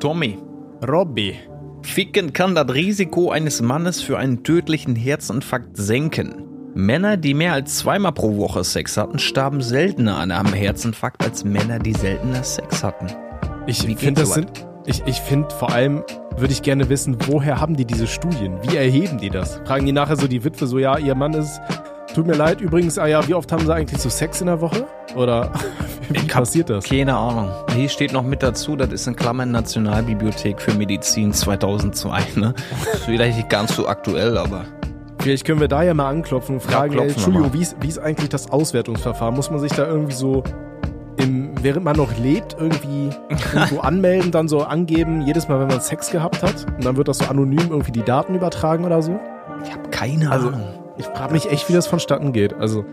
Tommy, Robby. ficken kann das Risiko eines Mannes für einen tödlichen Herzinfarkt senken. Männer, die mehr als zweimal pro Woche Sex hatten, starben seltener an einem Herzinfarkt als Männer, die seltener Sex hatten. Ich finde, das sind. Ich, ich finde vor allem, würde ich gerne wissen, woher haben die diese Studien? Wie erheben die das? Fragen die nachher so die Witwe so, ja, ihr Mann ist. Tut mir leid, übrigens, ah ja, wie oft haben sie eigentlich so Sex in der Woche? Oder wie passiert das? Keine Ahnung. Hier steht noch mit dazu, das ist in Klammern Nationalbibliothek für Medizin 2002. Ne? Ist vielleicht nicht ganz so aktuell, aber Vielleicht können wir da ja mal anklopfen und fragen, ey, wir Entschuldigung, wie ist, wie ist eigentlich das Auswertungsverfahren? Muss man sich da irgendwie so, im, während man noch lebt, irgendwie irgendwo anmelden, dann so angeben, jedes Mal, wenn man Sex gehabt hat? Und dann wird das so anonym irgendwie die Daten übertragen oder so? ich habe keine Also, Ahnung. Ich frage mich echt, wie das vonstatten geht. Also,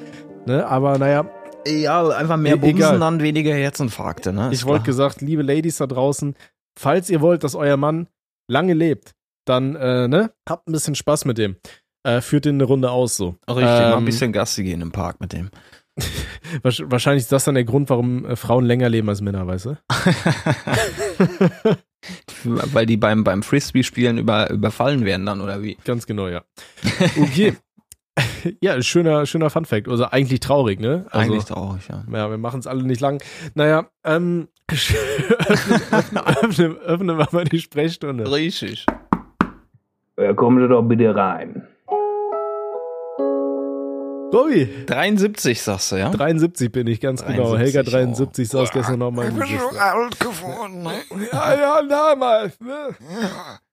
ne, aber naja, Ja, einfach mehr E- Bumsen, egal. dann weniger Herzinfarkte. Ne? ich Ist wollte klar. gesagt, liebe Ladies da draußen, falls ihr wollt, dass euer Mann lange lebt, dann, äh, ne, habt ein bisschen Spaß mit dem. Äh, führt den eine Runde aus so. Richtig, mal ein Ähm, bisschen Gassi gehen im Park mit dem. Wahrscheinlich ist das dann der Grund, warum äh, Frauen länger leben als Männer, weißt du? Weil die beim, beim Frisbee-Spielen über, überfallen werden dann, oder wie? Ganz genau, ja. Okay. ja, schöner, schöner Fun-Fact. Also eigentlich traurig, ne? Also, Eigentlich traurig, ja. Ja, wir machen es alle nicht lang. Naja, ähm, öffnen, öffnen, öffnen wir mal die Sprechstunde. Richtig. Ja, kommen Sie doch bitte rein. Robi, 73, sagst du, ja? 73 bin ich, ganz genau. 73, Helga oh. 73 saß gestern noch mal im Gesicht. alt geworden, ne? Ja, ja, damals, ne?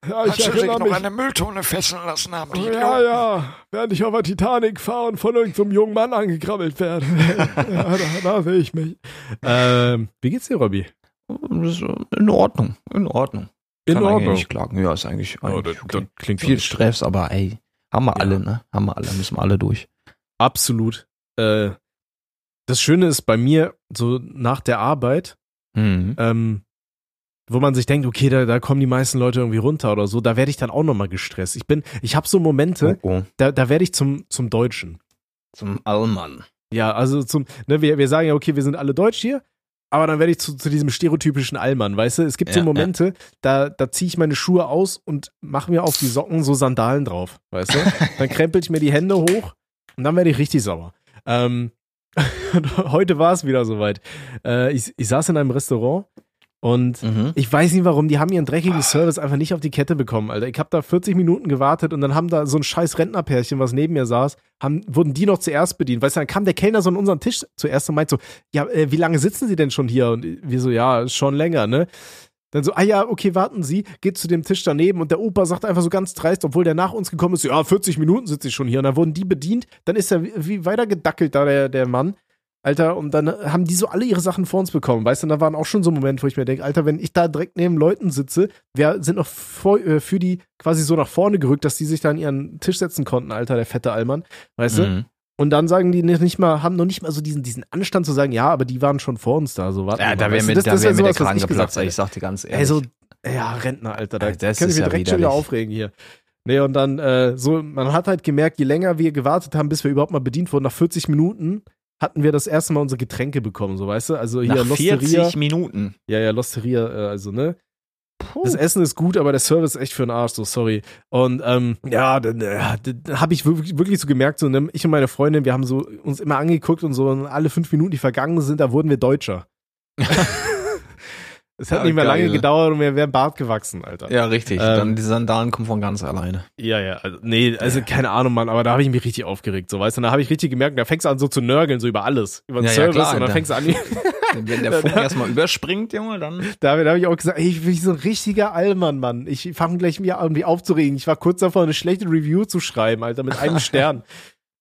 Ja, Als sie sich noch eine Mülltonne fesseln lassen haben, die Ja, Idioten. ja, während ich auf der Titanic fahre und von irgendeinem jungen Mann angekrabbelt werde. ja, da, da sehe ich mich. Ähm, wie geht's dir, Robby? In Ordnung, in Ordnung. In Kann Ordnung. nicht klagen. Ja, ist eigentlich, Oh, eigentlich das, okay. das klingt Viel Stress, aber ey, haben wir Ja. alle, ne? Haben wir alle, müssen wir alle durch. Absolut. Äh, das Schöne ist bei mir, so nach der Arbeit, Mhm. ähm, wo man sich denkt, okay, da, da kommen die meisten Leute irgendwie runter oder so, da werde ich dann auch nochmal gestresst. Ich bin, ich habe so Momente, Oh, oh. da, da werde ich zum, zum Deutschen. Zum Allmann. Ja, also zum, ne, wir, wir sagen ja, okay, wir sind alle deutsch hier, aber dann werde ich zu, zu diesem stereotypischen Allmann, weißt du? Es gibt so Ja, Momente, da, da ziehe ich meine Schuhe aus und mache mir auf die Socken so Sandalen drauf, weißt du? Dann krempel ich mir die Hände hoch und dann werde ich richtig sauer. Ähm, heute war es wieder soweit. Äh, ich, ich saß in einem Restaurant und Mhm. ich weiß nicht warum, die haben ihren dreckigen Service einfach nicht auf die Kette bekommen, Alter. Ich habe da 40 Minuten gewartet und dann haben da so ein scheiß Rentnerpärchen, was neben mir saß, haben, wurden die noch zuerst bedient. Weißt du, dann kam der Kellner so an unseren Tisch zuerst und meint so, ja, äh, wie lange sitzen Sie denn schon hier? Und wir so, ja, schon länger, ne? Dann so, ah ja, okay, warten Sie, geht zu dem Tisch daneben und der Opa sagt einfach so ganz dreist, obwohl der nach uns gekommen ist, ja, 40 Minuten sitze ich schon hier. Und dann wurden die bedient, dann ist er wie, weiter gedackelt da, der, der Mann. Alter, und dann haben die so alle ihre Sachen vor uns bekommen, weißt du, und da waren auch schon so Momente, wo ich mir denke, Alter, wenn ich da direkt neben Leuten sitze, wir sind noch vor, äh, für die quasi so nach vorne gerückt, dass die sich da an ihren Tisch setzen konnten, Alter, der fette Allmann, weißt du? Und dann sagen die nicht mal, haben noch nicht mal so diesen, diesen Anstand zu sagen, ja, aber die waren schon vor uns da, so warten Ja, wir da wäre mir? Das- da das wär mir der sowas, was Kragen geplatzt, ich sag dir ganz ehrlich. Ey, so, ja, Rentner, Alter, da Ja, das ist ich ja direkt schon wieder aufregen hier. Nee, und dann, äh, so, man hat halt gemerkt, je länger wir gewartet haben, bis wir überhaupt mal bedient wurden, nach 40 Minuten hatten wir das erste Mal unsere Getränke bekommen, so, weißt du? Also hier Nach Losteria. 40 Minuten. Ja, ja, Losteria, äh, also, ne? Das Essen ist gut, aber der Service ist echt für den Arsch, so sorry. Und ähm, ja, dann, äh, dann habe ich wirklich, wirklich so gemerkt, so ne, ich und meine Freundin, wir haben so uns immer angeguckt und so und alle fünf Minuten, die vergangen sind, da wurden wir Deutscher. es hat Ja, nicht mehr geil. lange gedauert und wir wären Bart gewachsen, Alter. Ja, richtig. Ähm, Dann die Sandalen kommen von ganz alleine. Ja, ja, also, nee, also keine Ahnung, Mann, aber da habe ich mich richtig aufgeregt, so, weißt du, da habe ich richtig gemerkt, da fängst du an so zu nörgeln, so über alles, über den Ja, ja, Service klar, und dann da- fängst du an, Wenn der Funk erstmal überspringt, Junge, dann. Da, da habe ich auch gesagt, ey, ich bin so ein richtiger Allmann, Mann. Ich fange gleich mir irgendwie aufzuregen. Ich war kurz davor, eine schlechte Review zu schreiben, Alter, mit einem Stern.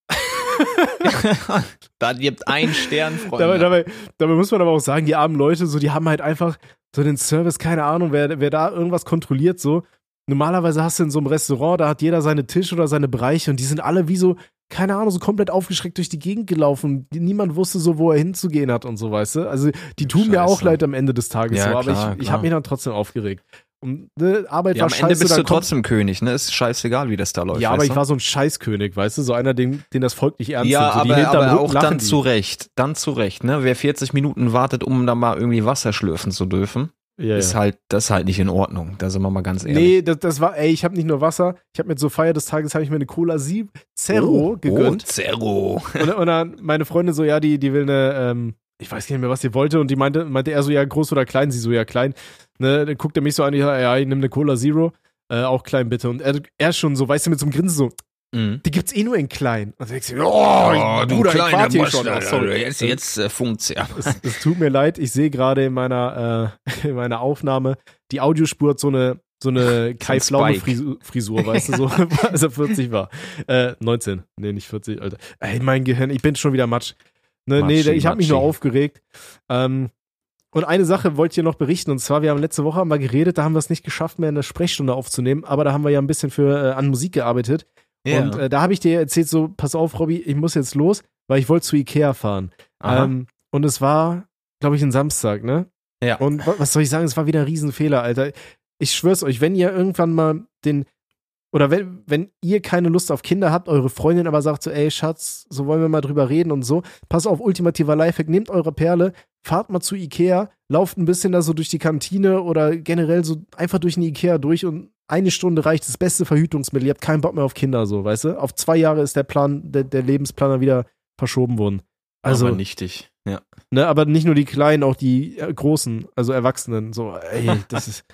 da gibt ein Stern, Freunde. dabei, dabei, dabei muss man aber auch sagen, die armen Leute, so, die haben halt einfach so den Service, keine Ahnung, wer, wer da irgendwas kontrolliert, so. Normalerweise hast du in so einem Restaurant, da hat jeder seine Tisch oder seine Bereiche und die sind alle wie so, keine Ahnung, so komplett aufgeschreckt durch die Gegend gelaufen. Niemand wusste so, wo er hinzugehen hat und so, weißt du? Also, die tun mir auch Scheiße. leid am Ende des Tages Ja, so, aber klar, ich, ich habe mich dann trotzdem aufgeregt. Und ne, Arbeit ja, war am scheiße, Ende bist du trotzdem König, ne? Ist scheißegal, wie das da läuft. Ja, aber ich du? war so ein Scheißkönig, weißt du? So einer, den, den das Volk nicht ernst Ja, nimmt. So, aber, aber auch dann die. zu Recht. Dann zu Recht, ne? Wer 40 Minuten wartet, um da mal irgendwie Wasser schlürfen zu dürfen, Ja, ist ja. halt, das ist halt nicht in Ordnung. Da sind wir mal ganz ehrlich. Nee, das, das war, ey, ich habe nicht nur Wasser, ich habe mir zur Feier des Tages habe ich mir eine Cola Sie Zero Oh, gegönnt. Zero. Und, und dann meine Freundin so, ja, die, die will eine, ähm, ich weiß nicht mehr, was sie wollte. Und die meinte, meinte er so, ja, groß oder klein? Sie so, ja, klein. Ne, dann guckt er mich so an, ich sag, ja, ich nehme eine Cola Zero. Äh, auch klein bitte. Und er, er schon so, weißt du, mit so einem Grinsen so, Mhm. die gibt's eh nur in klein. Denkst du, oh, Bruder, ich warte hier schon. Ach, sorry. Jetzt, jetzt äh, funkt's ja. Es, es tut mir leid, ich sehe gerade in meiner, äh, in meiner Aufnahme, die Audiospur hat so eine, so eine Kai Pflaume. Frisur, Frisur, weißt du, so, als er 40 war. Äh, 19. Nee, nicht 40, Alter. Ey, mein Gehirn, ich bin schon wieder Matsch. Ne, nee, Matschi, ich habe mich nur aufgeregt. Ähm, und eine Sache wollte ich dir noch berichten, und zwar, wir haben letzte Woche mal geredet, da haben wir es nicht geschafft, mehr eine Sprechstunde aufzunehmen, aber da haben wir ja ein bisschen für äh, an Musik gearbeitet. Und äh, da habe ich dir erzählt, so, pass auf, Robby, ich muss jetzt los, weil ich wollte zu Ikea fahren. Ähm, und es war, glaube ich, ein Samstag, ne? Ja. Und wa- was soll ich sagen, es war wieder ein Riesenfehler, Alter. Ich schwör's euch, wenn ihr irgendwann mal den, oder wenn, wenn ihr keine Lust auf Kinder habt, eure Freundin aber sagt so, ey Schatz, so wollen wir mal drüber reden und so, pass auf, ultimativer Lifehack, nehmt eure Perle, fahrt mal zu Ikea, lauft ein bisschen da so durch die Kantine oder generell so einfach durch den Ikea durch und eine Stunde reicht das beste Verhütungsmittel. Ihr habt keinen Bock mehr auf Kinder, so, weißt du? Auf zwei Jahre ist der Plan, der, der Lebensplan dann wieder verschoben worden. Also, aber nichtig. Ja. Ne, aber nicht nur die Kleinen, auch die äh, Großen, also Erwachsenen. So, ey, das ist.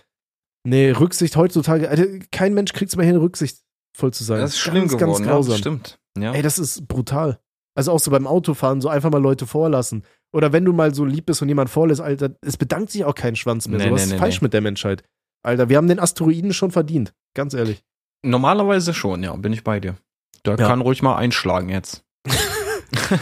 Nee, Rücksicht heutzutage, Alter, kein Mensch kriegt's mehr hin, rücksichtsvoll zu sein. Das ist schlimm ganz, geworden. ganz ja, grausam. das stimmt. Ja. Ey, das ist brutal. Also auch so beim Autofahren, so einfach mal Leute vorlassen. Oder wenn du mal so lieb bist und jemand vorlässt, Alter, es bedankt sich auch kein Schwanz mehr. Nee, so, was nee, ist nee, falsch mit der Menschheit? Alter, wir haben den Asteroiden schon verdient. Ganz ehrlich. Normalerweise schon, ja, bin ich bei dir. Da Ja. kann ruhig mal einschlagen jetzt.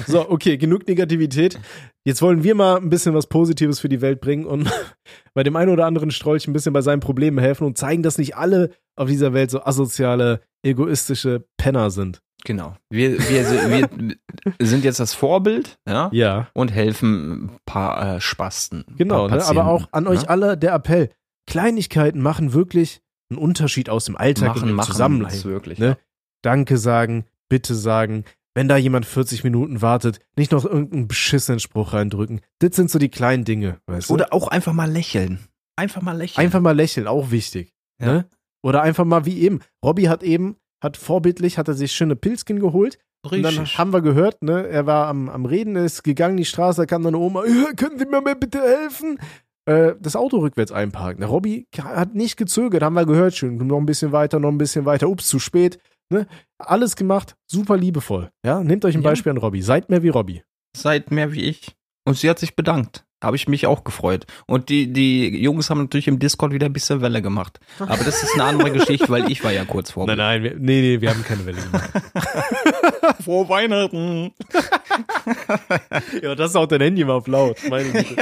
So, okay, genug Negativität. Jetzt wollen wir mal ein bisschen was Positives für die Welt bringen und bei dem einen oder anderen Strolch ein bisschen bei seinen Problemen helfen und zeigen, dass nicht alle auf dieser Welt so asoziale, egoistische Penner sind. Genau. Wir, wir, wir sind jetzt das Vorbild, ja, Ja, und helfen ein paar äh, Spasten. genau. paar Ne? Aber auch an euch ne? alle der Appell. Kleinigkeiten machen wirklich einen Unterschied aus dem Alltag und machen, dem machen Zusammenhang. das wirklich. Ne? Danke sagen, bitte sagen. Wenn da jemand 40 Minuten wartet, nicht noch irgendeinen beschissenen Spruch reindrücken. Das sind so die kleinen Dinge, weißt du? Oder auch einfach mal lächeln. Einfach mal lächeln. Einfach mal lächeln, auch wichtig. Ja. Ne? Oder einfach mal wie eben. Robby hat eben, hat vorbildlich, hat er sich schöne Pilzkin geholt. Und dann Richtig. haben wir gehört, ne, er war am, am Reden, ist gegangen, die Straße, da kam dann eine Oma, "Ja, können Sie mir mal bitte helfen? Äh, das Auto rückwärts einparken. Der Robby hat nicht gezögert, haben wir gehört, schön, noch ein bisschen weiter, noch ein bisschen weiter, ups, zu spät. Ne? Alles gemacht, super liebevoll. Ja, nehmt euch ein Ja. Beispiel an Robby, seid mehr wie Robby. Seid mehr wie ich. Und sie hat sich bedankt. Habe ich mich auch gefreut. Und die, die Jungs haben natürlich im Discord wieder ein bisschen Welle gemacht. Aber das ist eine andere Geschichte, weil ich war ja kurz vor. Nein, nein, wir, nee, nee, wir haben keine Welle gemacht. Frohe Weihnachten. ja, das ist auch dein Handy mal auf laut. Meine Güte.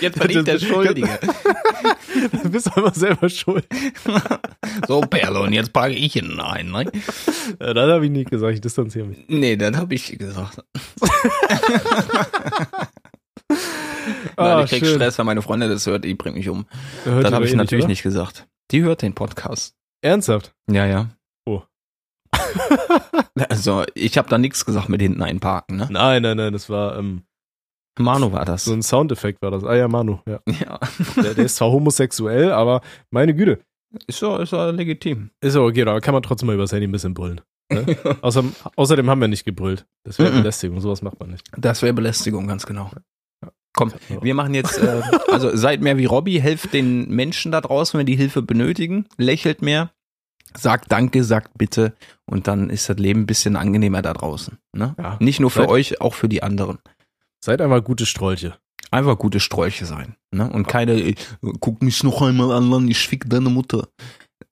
Jetzt bin ich der Schuldige. Du bist doch immer selber schuld. So, Perle, und jetzt packe ich ihn ein. Ne? Ja, das habe ich nicht gesagt, ich distanziere mich. Nee, das habe ich gesagt. Ah, Nein, ich krieg schön. Stress, wenn meine Freundin das hört, die bringt mich um. Hört Das habe ich eh natürlich oder? nicht gesagt. Die hört den Podcast. Ernsthaft? Ja, ja. Also, ich habe da nichts gesagt mit hinten einparken, ne? Nein, nein, nein, das war ähm, Manu war das. so ein Soundeffekt war das. Ah ja, Manu, ja. Ja. Der, der ist zwar homosexuell, aber meine Güte. Ist ja, ist ja legitim. Ist ja okay, da kann man trotzdem mal übers Handy ein bisschen brüllen. Ne? Außerdem, außerdem haben wir nicht gebrüllt. Das wäre. Belästigung, sowas macht man nicht. Das wäre Belästigung, ganz genau. Komm, wir machen jetzt, äh, also seid mehr wie Robby, helft den Menschen da draußen, wenn die Hilfe benötigen, lächelt mehr, sagt Danke, sagt Bitte und dann ist das Leben ein bisschen angenehmer da draußen. Ne? Ja. Nicht nur für Seid- euch, auch für die anderen. Seid einfach gute Strolche. Einfach gute Sträuche sein. Ne? Und keine, äh, guck mich noch einmal an, ich fick deine Mutter.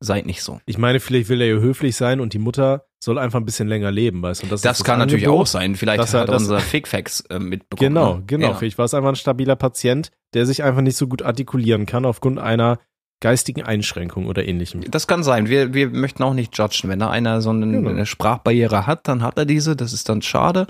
Seid nicht so. Ich meine, vielleicht will er ja höflich sein und die Mutter soll einfach ein bisschen länger leben, weißt du? Das, Das, ist kann natürlich Angebot. auch sein. Vielleicht hat er dass- unser Fickfax äh, mitbekommen. Genau, ne? genau. Ja. Vielleicht war es einfach ein stabiler Patient, der sich einfach nicht so gut artikulieren kann aufgrund einer geistigen Einschränkung oder ähnlichem. Das kann sein. Wir, wir möchten auch nicht judgen. Wenn da einer so eine, Genau. eine Sprachbarriere hat, dann hat er diese. Das ist dann schade.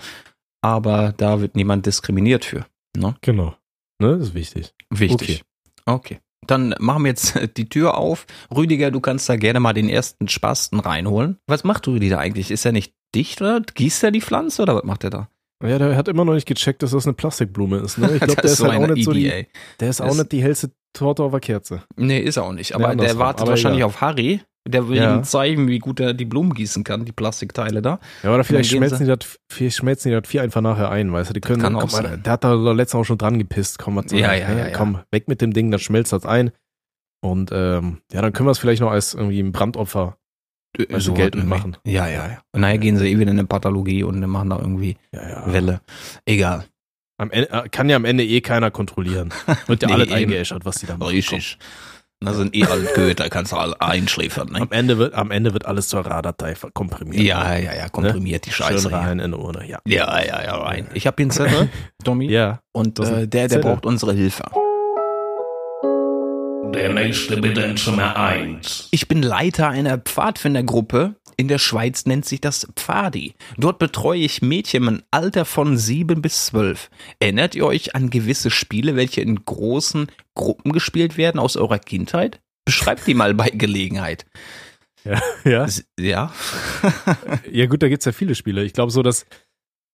Aber da wird niemand diskriminiert für. Ne? Genau. Ne, das ist wichtig. Wichtig. Okay. Dann machen wir jetzt die Tür auf. Rüdiger, du kannst da gerne mal den ersten Spasten reinholen. Was macht Rüdi da eigentlich? Ist er nicht dicht oder gießt er die Pflanze oder was macht er da? Ja, der hat immer noch nicht gecheckt, dass das eine Plastikblume ist. Ne? Ich glaube, der ist so halt auch nicht so die, der ist auch Das- nicht die hellste Torte auf der Kerze. Nee, ist er auch nicht. Nee, Aber der andersrum. wartet Aber wahrscheinlich egal. auf Harry. Der will Ja. ihm zeigen, wie gut er die Blumen gießen kann, die Plastikteile da. Ja, oder vielleicht schmelzen die, das, vielleicht schmelzen die das Vieh einfach nachher ein, weißt du? Die können, kann auch mal, sein. der hat da letztens auch schon dran gepisst. Komm, was Ja, das, ja, ne? ja, ja. Komm, weg mit dem Ding, dann schmelzt das ein. Und ähm, ja, dann können wir es vielleicht noch als irgendwie ein Brandopfer Also Geld irgendwie. mitmachen. Ja, ja, ja. Und nachher gehen sie eh wieder in eine Pathologie und machen da irgendwie ja, ja. Welle. Egal. Am Ende, äh, kann ja am Ende eh keiner kontrollieren. Wird ja Nee, alles eingeäschert, was die da machen. Richtig. Da sind eh alle Goethe, da kannst du alle einschläfern. Ne? Am Ende wird, am Ende wird alles zur RAR-Datei komprimiert. Ja, ja, ja, komprimiert die Scheiße. Schön rein in die Urne, ja. Ja, ja, ja, rein. Ich habe hier einen Zettel, Tommy, Ja. und äh, der, der braucht unsere Hilfe. Der nächste bitte in Zimmer 1. Ich bin Leiter einer Pfadfindergruppe. In der Schweiz nennt sich das Pfadi. Dort betreue ich Mädchen im Alter von sieben bis zwölf. Erinnert ihr euch an gewisse Spiele, welche in großen Gruppen gespielt werden aus eurer Kindheit? Beschreibt die mal bei Gelegenheit. Ja. S- Ja. Ja, gut, da gibt's ja viele Spiele. Ich glaube, so das,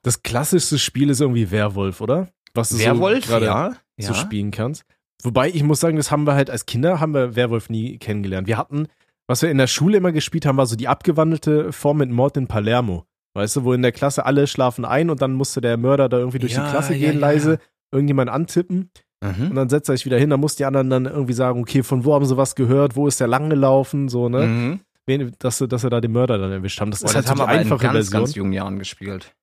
das klassischste Spiel ist irgendwie Werwolf, oder? Was du Werwolf, so ja. so ja. spielen kannst. Wobei ich muss sagen, das haben wir halt als Kinder, haben wir Werwolf nie kennengelernt. Wir hatten, was wir in der Schule immer gespielt haben, war so die abgewandelte Form mit Mord in Palermo. Weißt du, wo in der Klasse alle schlafen ein und dann musste der Mörder da irgendwie durch Ja, die Klasse ja, gehen, ja. leise, irgendjemand antippen Mhm. und dann setzt er sich wieder hin, dann muss die anderen dann irgendwie sagen, okay, von wo haben sie was gehört, wo ist der lang gelaufen, so, ne? Mhm. Wen, dass, dass sie da den Mörder dann erwischt haben. Das Boah, ist das halt so haben wir aber in einfache ganz, Version. ganz jungen Jahren gespielt.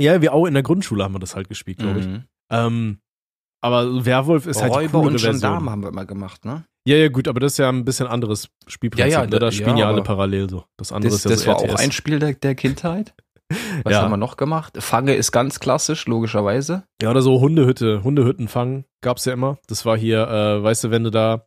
Ja, wir auch in der Grundschule haben wir das halt gespielt, glaube ich. Mhm. Ähm, aber Werwolf ist halt die Räuber coolere und Version. Gendarmen haben wir immer gemacht, ne? Ja, ja, gut, aber das ist ja ein bisschen anderes Spielprinzip. Ja, ja, ne? da spielen ja, ja alle parallel so. Das andere Das, ist ja das so war auch RTS. ein Spiel der, der Kindheit. Was Ja. haben wir noch gemacht? Fange ist ganz klassisch, logischerweise. Ja, oder so Hundehütte, Hundehütten fangen gab's ja immer. Das war hier, äh, weißt du, wenn du da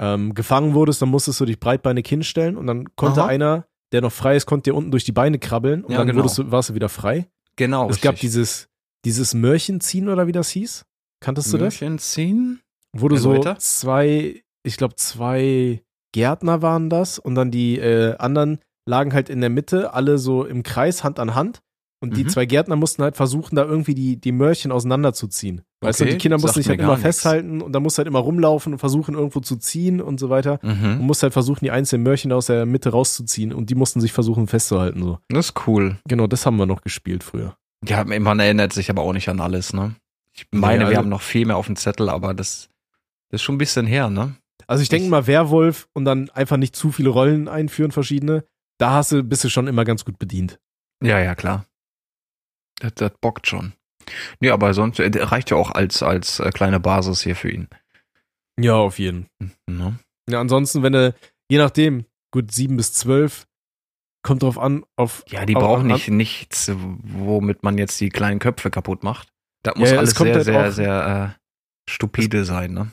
ähm, gefangen wurdest, dann musstest du dich breitbeinig hinstellen und dann konnte Aha. einer, der noch frei ist, konnte dir unten durch die Beine krabbeln und Ja, dann genau. wurdest du, warst du wieder frei. Genau. es gab dieses, dieses Mörchenziehen oder wie das hieß. Kanntest du das? Ziehen. Wo du so zwei, ich glaube zwei Gärtner waren das und dann die äh, anderen lagen halt in der Mitte, alle so im Kreis, Hand an Hand. Und die Mhm. zwei Gärtner mussten halt versuchen, da irgendwie die, die Mörchen auseinanderzuziehen. Weißt du, die Kinder mussten sich halt immer nix. festhalten und da musst halt immer rumlaufen und versuchen, irgendwo zu ziehen und so weiter. Und Mhm. musst halt versuchen, die einzelnen Mörchen aus der Mitte rauszuziehen und die mussten sich versuchen festzuhalten. So. Das ist cool. Genau, das haben wir noch gespielt früher. Ja, man erinnert sich aber auch nicht an alles, ne? Ich meine, wir also- haben noch viel mehr auf dem Zettel, aber das, das ist schon ein bisschen her, ne? Also ich denke mal, Werwolf und dann einfach nicht zu viele Rollen einführen, verschiedene. Da hast du, bist du schon immer ganz gut bedient. Ja, ja, klar. Das, das bockt schon. Nee, aber sonst äh, reicht ja auch als, als äh, kleine Basis hier für ihn. Ja, auf jeden. Ne? Ja, ansonsten, wenn du, je nachdem, gut, sieben bis zwölf, kommt drauf an, auf. Ja, die auf- brauchen an- nicht nichts, womit man jetzt die kleinen Köpfe kaputt macht. Das muss ja, es alles sehr, halt sehr, sehr äh, stupide sein, ne?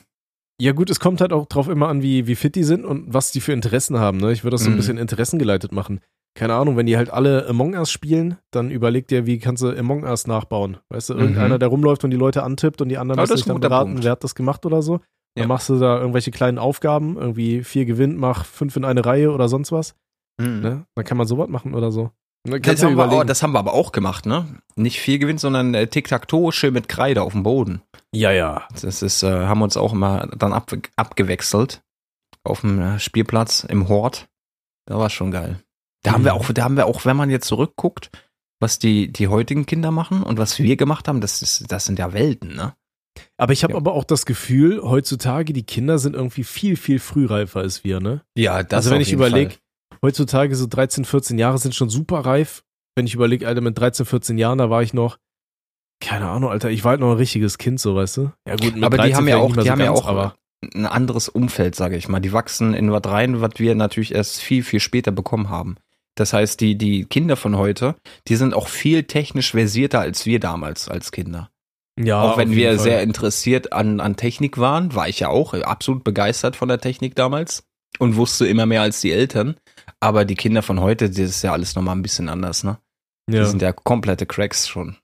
Ja, gut, es kommt halt auch drauf immer an, wie, wie fit die sind und was die für Interessen haben. Ne? Ich würde das so ein Mhm. bisschen interessengeleitet machen. Keine Ahnung, wenn die halt alle Among Us spielen, dann überleg dir, wie kannst du Among Us nachbauen. Weißt du, irgendeiner, der rumläuft und die Leute antippt und die anderen müssen das sich dann beraten, Punkt. wer hat das gemacht oder so. Dann Ja. machst du da irgendwelche kleinen Aufgaben, irgendwie vier gewinnt, mach fünf in eine Reihe oder sonst was. Ne? Dann kann man sowas machen oder so. Dann Das, haben auch, das haben wir aber auch gemacht, ne? Nicht viel gewinnt, sondern äh, Tic-Tac-Toe schön mit Kreide auf dem Boden. ja, ja. Das ist, äh, haben wir uns auch immer dann ab, abgewechselt auf dem äh, Spielplatz im Hort. Da war schon geil. Da haben wir Mhm. auch, da haben wir auch, wenn man jetzt zurückguckt, was die, die heutigen Kinder machen und was wir gemacht haben, das ist, das sind ja Welten, ne? Aber ich habe Ja. aber auch das Gefühl, heutzutage, die Kinder sind irgendwie viel, viel frühreifer als wir, ne? Ja, das also wenn ich überlege. Heutzutage so 13, 14 Jahre sind schon super reif. Wenn ich überlege, Alter, mit 13, 14 Jahren, da war ich noch, keine Ahnung, Alter, ich war halt noch ein richtiges Kind, so, weißt du? Ja gut, mit Aber die 13 haben ja auch, die so haben ja ganz, auch aber ein anderes Umfeld, sage ich mal. Die wachsen in was rein, was wir natürlich erst viel, viel später bekommen haben. Das heißt, die, die Kinder von heute, die sind auch viel technisch versierter als wir damals als Kinder. ja, auch wenn wir Fall. sehr interessiert an, an Technik waren, war ich ja auch absolut begeistert von der Technik damals und wusste immer mehr als die Eltern. Aber die Kinder von heute, das ist ja alles nochmal ein bisschen anders, ne? Die ja. sind ja komplette Cracks schon.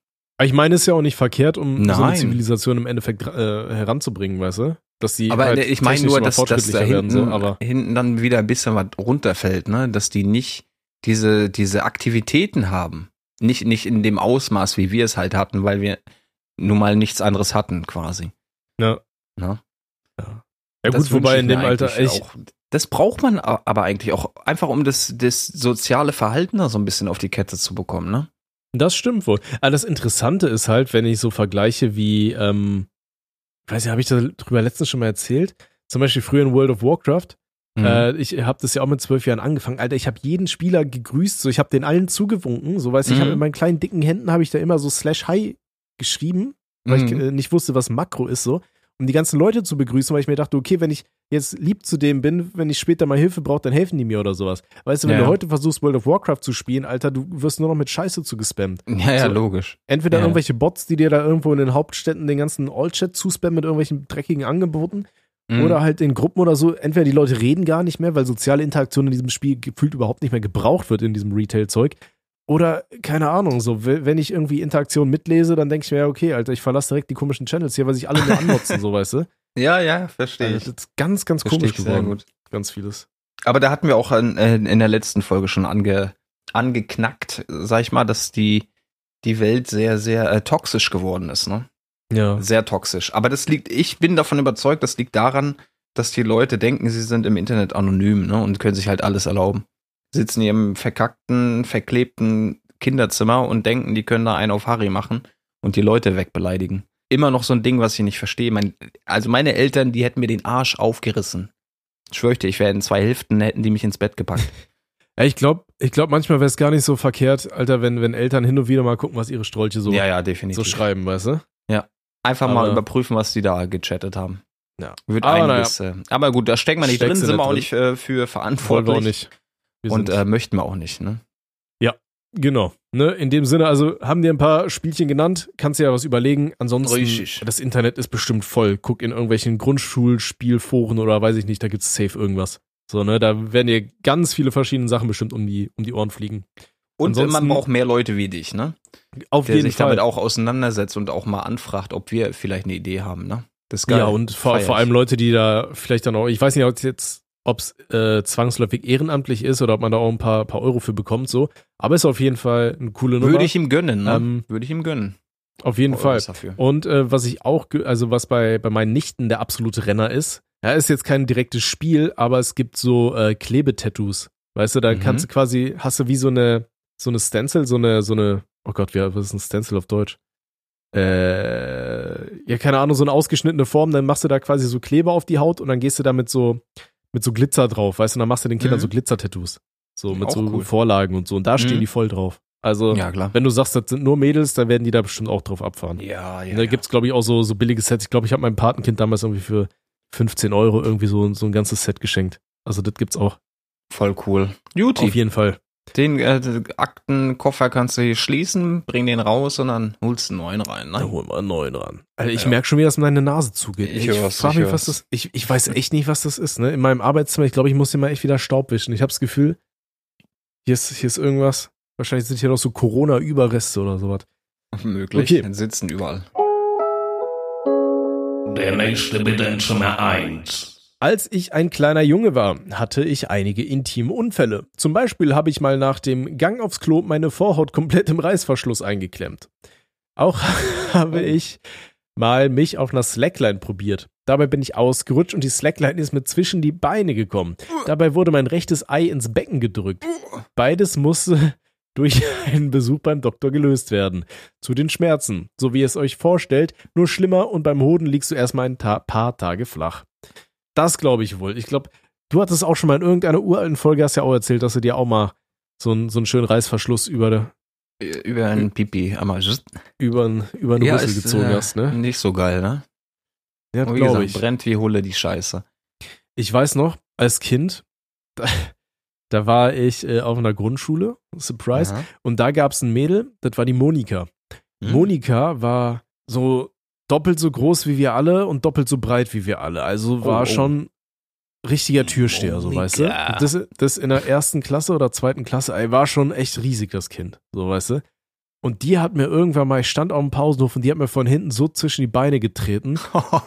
Ich meine, es ist ja auch nicht verkehrt, um so eine Nein. Zivilisation im Endeffekt äh, heranzubringen, weißt du? Dass die Aber halt ich meine nur, dass, dass da hinten, werden, so, aber hinten dann wieder ein bisschen was runterfällt, ne? Dass die nicht diese, diese Aktivitäten haben. Nicht, nicht in dem Ausmaß, wie wir es halt hatten, weil wir nun mal nichts anderes hatten, quasi. Ja. Ne? Ja, Ja gut, wobei in dem Alter, ich, auch. Das braucht man aber eigentlich auch einfach, um das, das soziale Verhalten da so ein bisschen auf die Kette zu bekommen, ne? Das stimmt wohl. Aber das Interessante ist halt, wenn ich so vergleiche wie, ähm, weiß nicht, habe ich darüber letztens schon mal erzählt? Zum Beispiel früher in World of Warcraft. Mhm. Äh, ich habe das ja auch mit zwölf Jahren angefangen. Alter, ich habe jeden Spieler gegrüßt, so ich habe den allen zugewunken. So weißt du, ich Mhm. habe in meinen kleinen dicken Händen habe ich da immer so Slash Hi geschrieben, weil ich Mhm. äh, nicht wusste, was Makro ist so. Um die ganzen Leute zu begrüßen, weil ich mir dachte, okay, wenn ich jetzt lieb zu dem bin, wenn ich später mal Hilfe brauche, dann helfen die mir oder sowas. Weißt du, wenn Ja. du heute versuchst, World of Warcraft zu spielen, Alter, du wirst nur noch mit Scheiße zugespammt. ja, ja, so- logisch. Entweder Ja. irgendwelche Bots, die dir da irgendwo in den Hauptstädten den ganzen All-Chat zuspammen mit irgendwelchen dreckigen Angeboten. Mhm. Oder halt in Gruppen oder so. Entweder die Leute reden gar nicht mehr, weil soziale Interaktion in diesem Spiel gefühlt überhaupt nicht mehr gebraucht wird in diesem Retail-Zeug. Oder, keine Ahnung, so, wenn ich irgendwie Interaktion mitlese, dann denke ich mir, ja, okay, Alter, ich verlasse direkt die komischen Channels hier, weil sich alle nur anmotzen, so, weißt du? Ja, ja, verstehe Also, ich. das ist ganz, ganz Verstehe komisch ich sehr geworden. gut. Ganz vieles. Aber da hatten wir auch in, äh, in der letzten Folge schon ange, angeknackt, sag ich mal, dass die, die Welt sehr, sehr äh, toxisch geworden ist, ne? Ja. Sehr toxisch. Aber das liegt, ich bin davon überzeugt, das liegt daran, dass die Leute denken, sie sind im Internet anonym, ne? Und können sich halt alles erlauben. Sitzen in ihrem verkackten, verklebten Kinderzimmer und denken, die können da einen auf Harry machen und die Leute wegbeleidigen. Immer noch so ein Ding, was ich nicht verstehe. Mein, also meine Eltern, die hätten mir den Arsch aufgerissen. Ich dir, ich wäre in zwei Hälften, hätten die mich ins Bett gepackt. Ja, ich glaube, ich glaub, manchmal wäre es gar nicht so verkehrt, Alter, wenn, wenn Eltern hin und wieder mal gucken, was ihre Strolche so, ja, ja, so schreiben, weißt du? Einfach mal Aber- überprüfen, was die da gechattet haben. Ja. Wird Aber einiges. Äh, aber gut, da stecken wir nicht Steckst drin, sind wir auch nicht äh, für Wollen verantwortlich. wir auch nicht. Wir Und äh, möchten wir auch nicht, ne? Genau. Ne, in dem Sinne, also haben dir ein paar Spielchen genannt, kannst dir ja was überlegen. Ansonsten, Richtig. das Internet ist bestimmt voll. Guck in irgendwelchen Grundschulspielforen oder weiß ich nicht, da gibt's safe irgendwas. So, ne, da werden dir ganz viele verschiedene Sachen bestimmt um die, um die Ohren fliegen. Und Ansonsten- man braucht mehr Leute wie dich, ne? Auf Der jeden sich Fall. damit auch auseinandersetzt und auch mal anfragt, ob wir vielleicht eine Idee haben, ne? Das ist geil. ja, und vor, vor allem Leute, die da vielleicht dann auch, ich weiß nicht, ob es jetzt, ob es äh, zwangsläufig ehrenamtlich ist oder ob man da auch ein paar, paar Euro für bekommt, so. Aber ist auf jeden Fall eine coole Nummer. Würde ich ihm gönnen, ne? Ähm, Würde ich ihm gönnen. auf jeden Fall. Euros Dafür. Und äh, was ich auch, also was bei, bei meinen Nichten der absolute Renner ist, ja, ist jetzt kein direktes Spiel, aber es gibt so äh, Klebetattoos. Weißt du, da Mhm. kannst du quasi, hast du wie so eine, so eine Stencil, so eine, so eine, oh Gott, wie, was ist ein Stencil auf Deutsch? Äh, ja, keine Ahnung, so eine ausgeschnittene Form, dann machst du da quasi so Kleber auf die Haut und dann gehst du da mit so, mit so Glitzer drauf, weißt du, dann machst du den Kindern Mhm. so Glitzer-Tattoos. So mit Auch so cool. Vorlagen und so. Und da stehen Mhm. die voll drauf. Also, Ja, klar. wenn du sagst, das sind nur Mädels, dann werden die da bestimmt auch drauf abfahren. Ja, ja. Und da gibt's glaube ich, auch so, so billige Sets. Ich glaube, ich habe meinem Patenkind damals irgendwie für 15 Euro irgendwie so, so ein ganzes Set geschenkt. Also das gibt's auch. Voll cool. Juti. Auf jeden Fall. Den äh, Aktenkoffer kannst du hier schließen, bring den raus und dann holst du einen neuen rein. Da Ne? holen wir einen neuen ran. Also ich Ja. merke schon, wie das meine Nase zugeht. Ich Ich, frage ich mich, was das ich, ich weiß echt nicht, was das ist. Ne? In meinem Arbeitszimmer, ich glaube, ich muss hier mal echt wieder Staub wischen. Ich habe das Gefühl, hier ist, hier ist irgendwas. Wahrscheinlich sind hier noch so Corona-Überreste oder sowas. Möglich. Okay. Dann sitzen überall. Der nächste bitte in Zimmer 1. Als ich ein kleiner Junge war, hatte ich einige intime Unfälle. Zum Beispiel habe ich mal nach dem Gang aufs Klo meine Vorhaut komplett im Reißverschluss eingeklemmt. Auch habe ich mal mich auf einer Slackline probiert. Dabei bin ich ausgerutscht und die Slackline ist mir zwischen die Beine gekommen. Dabei wurde mein rechtes Ei ins Becken gedrückt. Beides musste durch einen Besuch beim Doktor gelöst werden. Zu den Schmerzen, so wie ihr es euch vorstellt, nur schlimmer und beim Hoden liegst du erstmal ein Ta paar Tage flach. Das glaube ich wohl. Ich glaube, du hattest auch schon mal in irgendeiner uralten Folge, hast ja auch erzählt, dass du dir auch mal so, einen so einen schönen Reißverschluss über, Über einen Pipi. Aber über, über eine ja, Rüssel ist, gezogen äh, hast, ne? Nicht so geil, ne? Ja, glaube ich. brennt wie Hulle die Scheiße. Ich weiß noch, als Kind, da, da war ich äh, auf einer Grundschule, Surprise, Aha. und da gab es ein Mädel, das war die Monika. Hm. Monika war so doppelt so groß wie wir alle und doppelt so breit wie wir alle. Also war Oh, oh. schon richtiger Türsteher, so weißt du. Das, das in der ersten Klasse oder zweiten Klasse, ey, war schon echt riesig, das Kind, so weißt du. Und die hat mir irgendwann mal, ich stand auf dem Pausenhof und die hat mir von hinten so zwischen die Beine getreten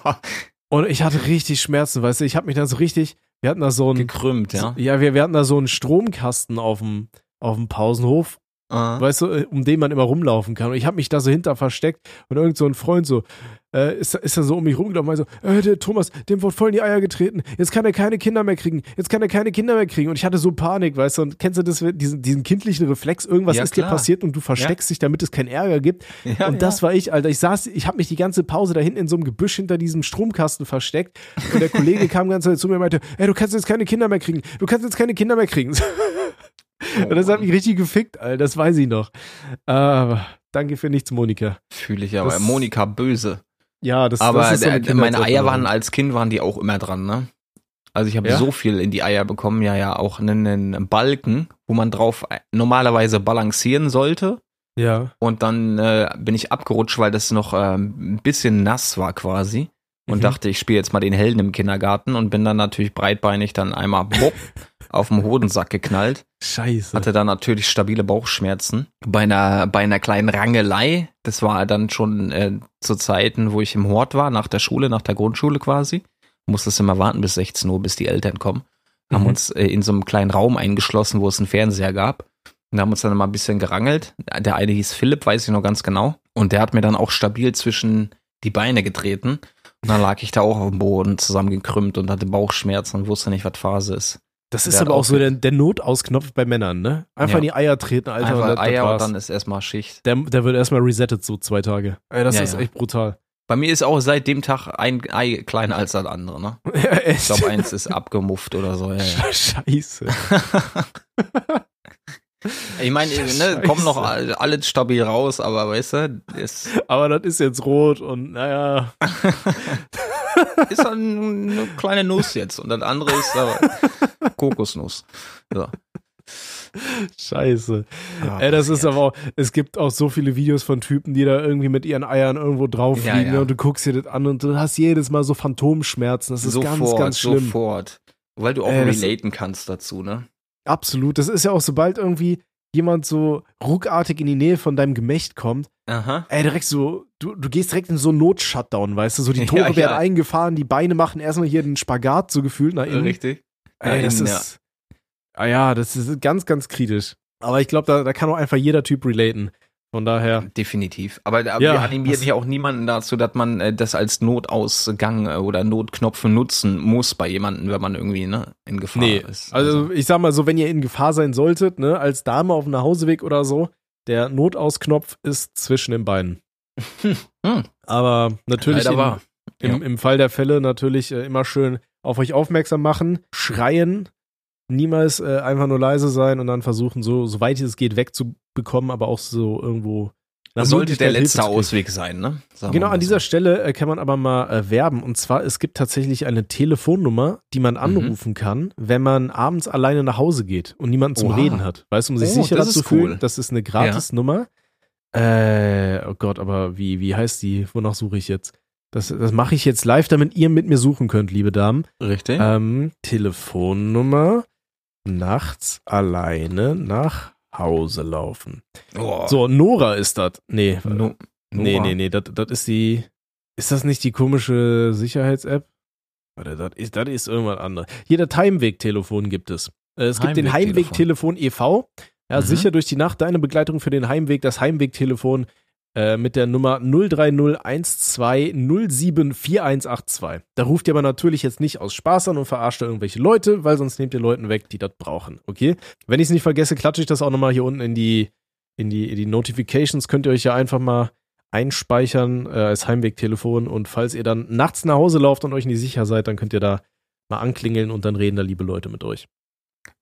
und ich hatte richtig Schmerzen, weißt du. Ich habe mich dann so richtig, wir hatten da so einen, Gekrümmt, ja. ja, wir, wir hatten da so einen Stromkasten auf dem, auf dem Pausenhof Ah. weißt du, äh, um den man immer rumlaufen kann. Und ich habe mich da so hinter versteckt und irgend so ein Freund so, äh, ist, ist dann so um mich rumgelaufen und so, äh, der Thomas, dem wurde voll in die Eier getreten. Jetzt kann er keine Kinder mehr kriegen. Jetzt kann er keine Kinder mehr kriegen. Und ich hatte so Panik, weißt du, und kennst du das, diesen, diesen kindlichen Reflex, irgendwas Ja, ist dir klar. passiert und du versteckst dich, damit es keinen Ärger gibt. Ja, und das war ich, Alter. Ich saß, ich habe mich die ganze Pause da hinten in so einem Gebüsch hinter diesem Stromkasten versteckt. Und der Kollege kam ganz zu mir und meinte, ey, du kannst jetzt keine Kinder mehr kriegen. Du kannst jetzt keine Kinder mehr kriegen. und das hat mich richtig gefickt, Alter. Das weiß ich noch. Aber danke für nichts, Monika. Fühle ich aber. Das- Monika böse. Ja, das, Aber das ist so äh, meine Eier waren als Kind waren die auch immer dran, ne? Also ich habe Ja? so viel in die Eier bekommen, ja, ja, auch einen, einen Balken, wo man drauf äh, normalerweise balancieren sollte. Ja. Und dann äh, bin ich abgerutscht, weil das noch ähm, ein bisschen nass war quasi. Und Mhm. dachte, ich spiele jetzt mal den Helden im Kindergarten und bin dann natürlich breitbeinig dann einmal bopp, auf dem Hodensack geknallt. Scheiße. Hatte dann natürlich stabile Bauchschmerzen. Bei einer, bei einer kleinen Rangelei, das war dann schon äh, zu Zeiten, wo ich im Hort war, nach der Schule, nach der Grundschule quasi. Musstest immer warten bis 16 Uhr, bis die Eltern kommen. Haben Mhm. uns äh, in so einem kleinen Raum eingeschlossen, wo es einen Fernseher gab. Und haben uns dann mal ein bisschen gerangelt. Der eine hieß Philipp, weiß ich noch ganz genau. Und der hat mir dann auch stabil zwischen die Beine getreten. Und dann lag ich da auch auf dem Boden zusammengekrümmt und hatte Bauchschmerzen und wusste nicht, was Phase ist. Das ist aber auch so der, der Notausknopf bei Männern, ne? Einfach Ja. in die Eier treten, Alter. Einfach und das, Eier und dann ist erstmal Schicht. der, der wird erstmal resettet, so zwei Tage. Ey, das Ja, ist ja. echt brutal. Bei mir ist auch seit dem Tag ein Ei kleiner als das andere, ne? Ja. Ich glaube, eins ist abgemufft oder so. Ja, ja. Scheiße. Ich meine, ne, kommen noch all- alles stabil raus, aber weißt du, ist, Aber das ist jetzt rot und naja. Ist dann eine kleine Nuss jetzt und das andere ist aber Kokosnuss. So. Scheiße. Ah, Ey, das ist aber auch, es gibt auch so viele Videos von Typen, die da irgendwie mit ihren Eiern irgendwo drauf Ja, liegen ja. und du guckst dir das an und du hast jedes Mal so Phantomschmerzen. Das ist sofort, ganz, ganz schlimm. sofort. Weil du auch das- relaten kannst dazu, ne? Absolut. Das ist ja auch, sobald irgendwie jemand so ruckartig in die Nähe von deinem Gemächt kommt, Aha. ey, direkt so, du, du gehst direkt in so einen Not-Shutdown, weißt du, so die Ja, Tore ja. werden eingefahren, die Beine machen erstmal hier den Spagat so gefühlt nach innen. Richtig. Ey, das innen, ist, ah ja, das ist ganz, ganz kritisch. Aber ich glaube, da, da kann auch einfach jeder Typ relaten. Von daher, Definitiv. Aber, Ja, wir animieren ja auch niemanden dazu, dass man äh, das als Notausgang äh, oder Notknopf nutzen muss bei jemandem, wenn man irgendwie ne, in Gefahr nee. ist. Also ich sag mal so, wenn ihr in Gefahr sein solltet, ne, als Dame auf dem Nachhauseweg oder so, der Notausknopf ist zwischen den Beinen. Hm. Aber natürlich in. Im, Ja. Im Fall der Fälle natürlich äh, immer schön auf euch aufmerksam machen, schreien, niemals äh, einfach nur leise sein und dann versuchen, so, so weit es geht, wegzubekommen, aber auch so irgendwo. Das sollte der letzte. Ausweg sein, ne? Sagen Genau, an dieser so. Stelle äh, kann man aber mal äh, werben. Und zwar, es gibt tatsächlich eine Telefonnummer, die Mhm. man anrufen kann, wenn man abends alleine nach Hause geht und niemanden zum Oha. Reden hat. Weißt du, um sich Oh, sicherer das zu cool. fühlen. Das ist eine Gratis-Nummer. Äh, oh Gott, aber wie, wie heißt die? Wonach suche ich jetzt? Das, das mache ich jetzt live, damit ihr mit mir suchen könnt, liebe Damen. Richtig. Ähm, Telefonnummer, nachts alleine nach Hause laufen. oh. So, Nora ist das. Nee, No, Nee, nee, nee, das, ist die. Ist das nicht die komische Sicherheits-App? Warte, das ist, das ist irgendwas anderes. Hier, das Heimwegtelefon gibt es. Äh, Es gibt den Heimwegtelefon. Heimwegtelefon e.V. Ja, Mhm. sicher durch die Nacht deine Begleitung für den Heimweg, das Heimwegtelefon äh, mit der Nummer 03012074182. Da ruft ihr aber natürlich jetzt nicht aus Spaß an und verarscht da irgendwelche Leute, weil sonst nehmt ihr Leuten weg, die das brauchen, okay? Wenn ich es nicht vergesse, klatsche ich das auch nochmal hier unten in die, in die, in die Notifications. Könnt ihr euch ja einfach mal einspeichern äh, als Heimwegtelefon und falls ihr dann nachts nach Hause lauft und euch nicht sicher seid, dann könnt ihr da mal anklingeln und dann reden da liebe Leute mit euch.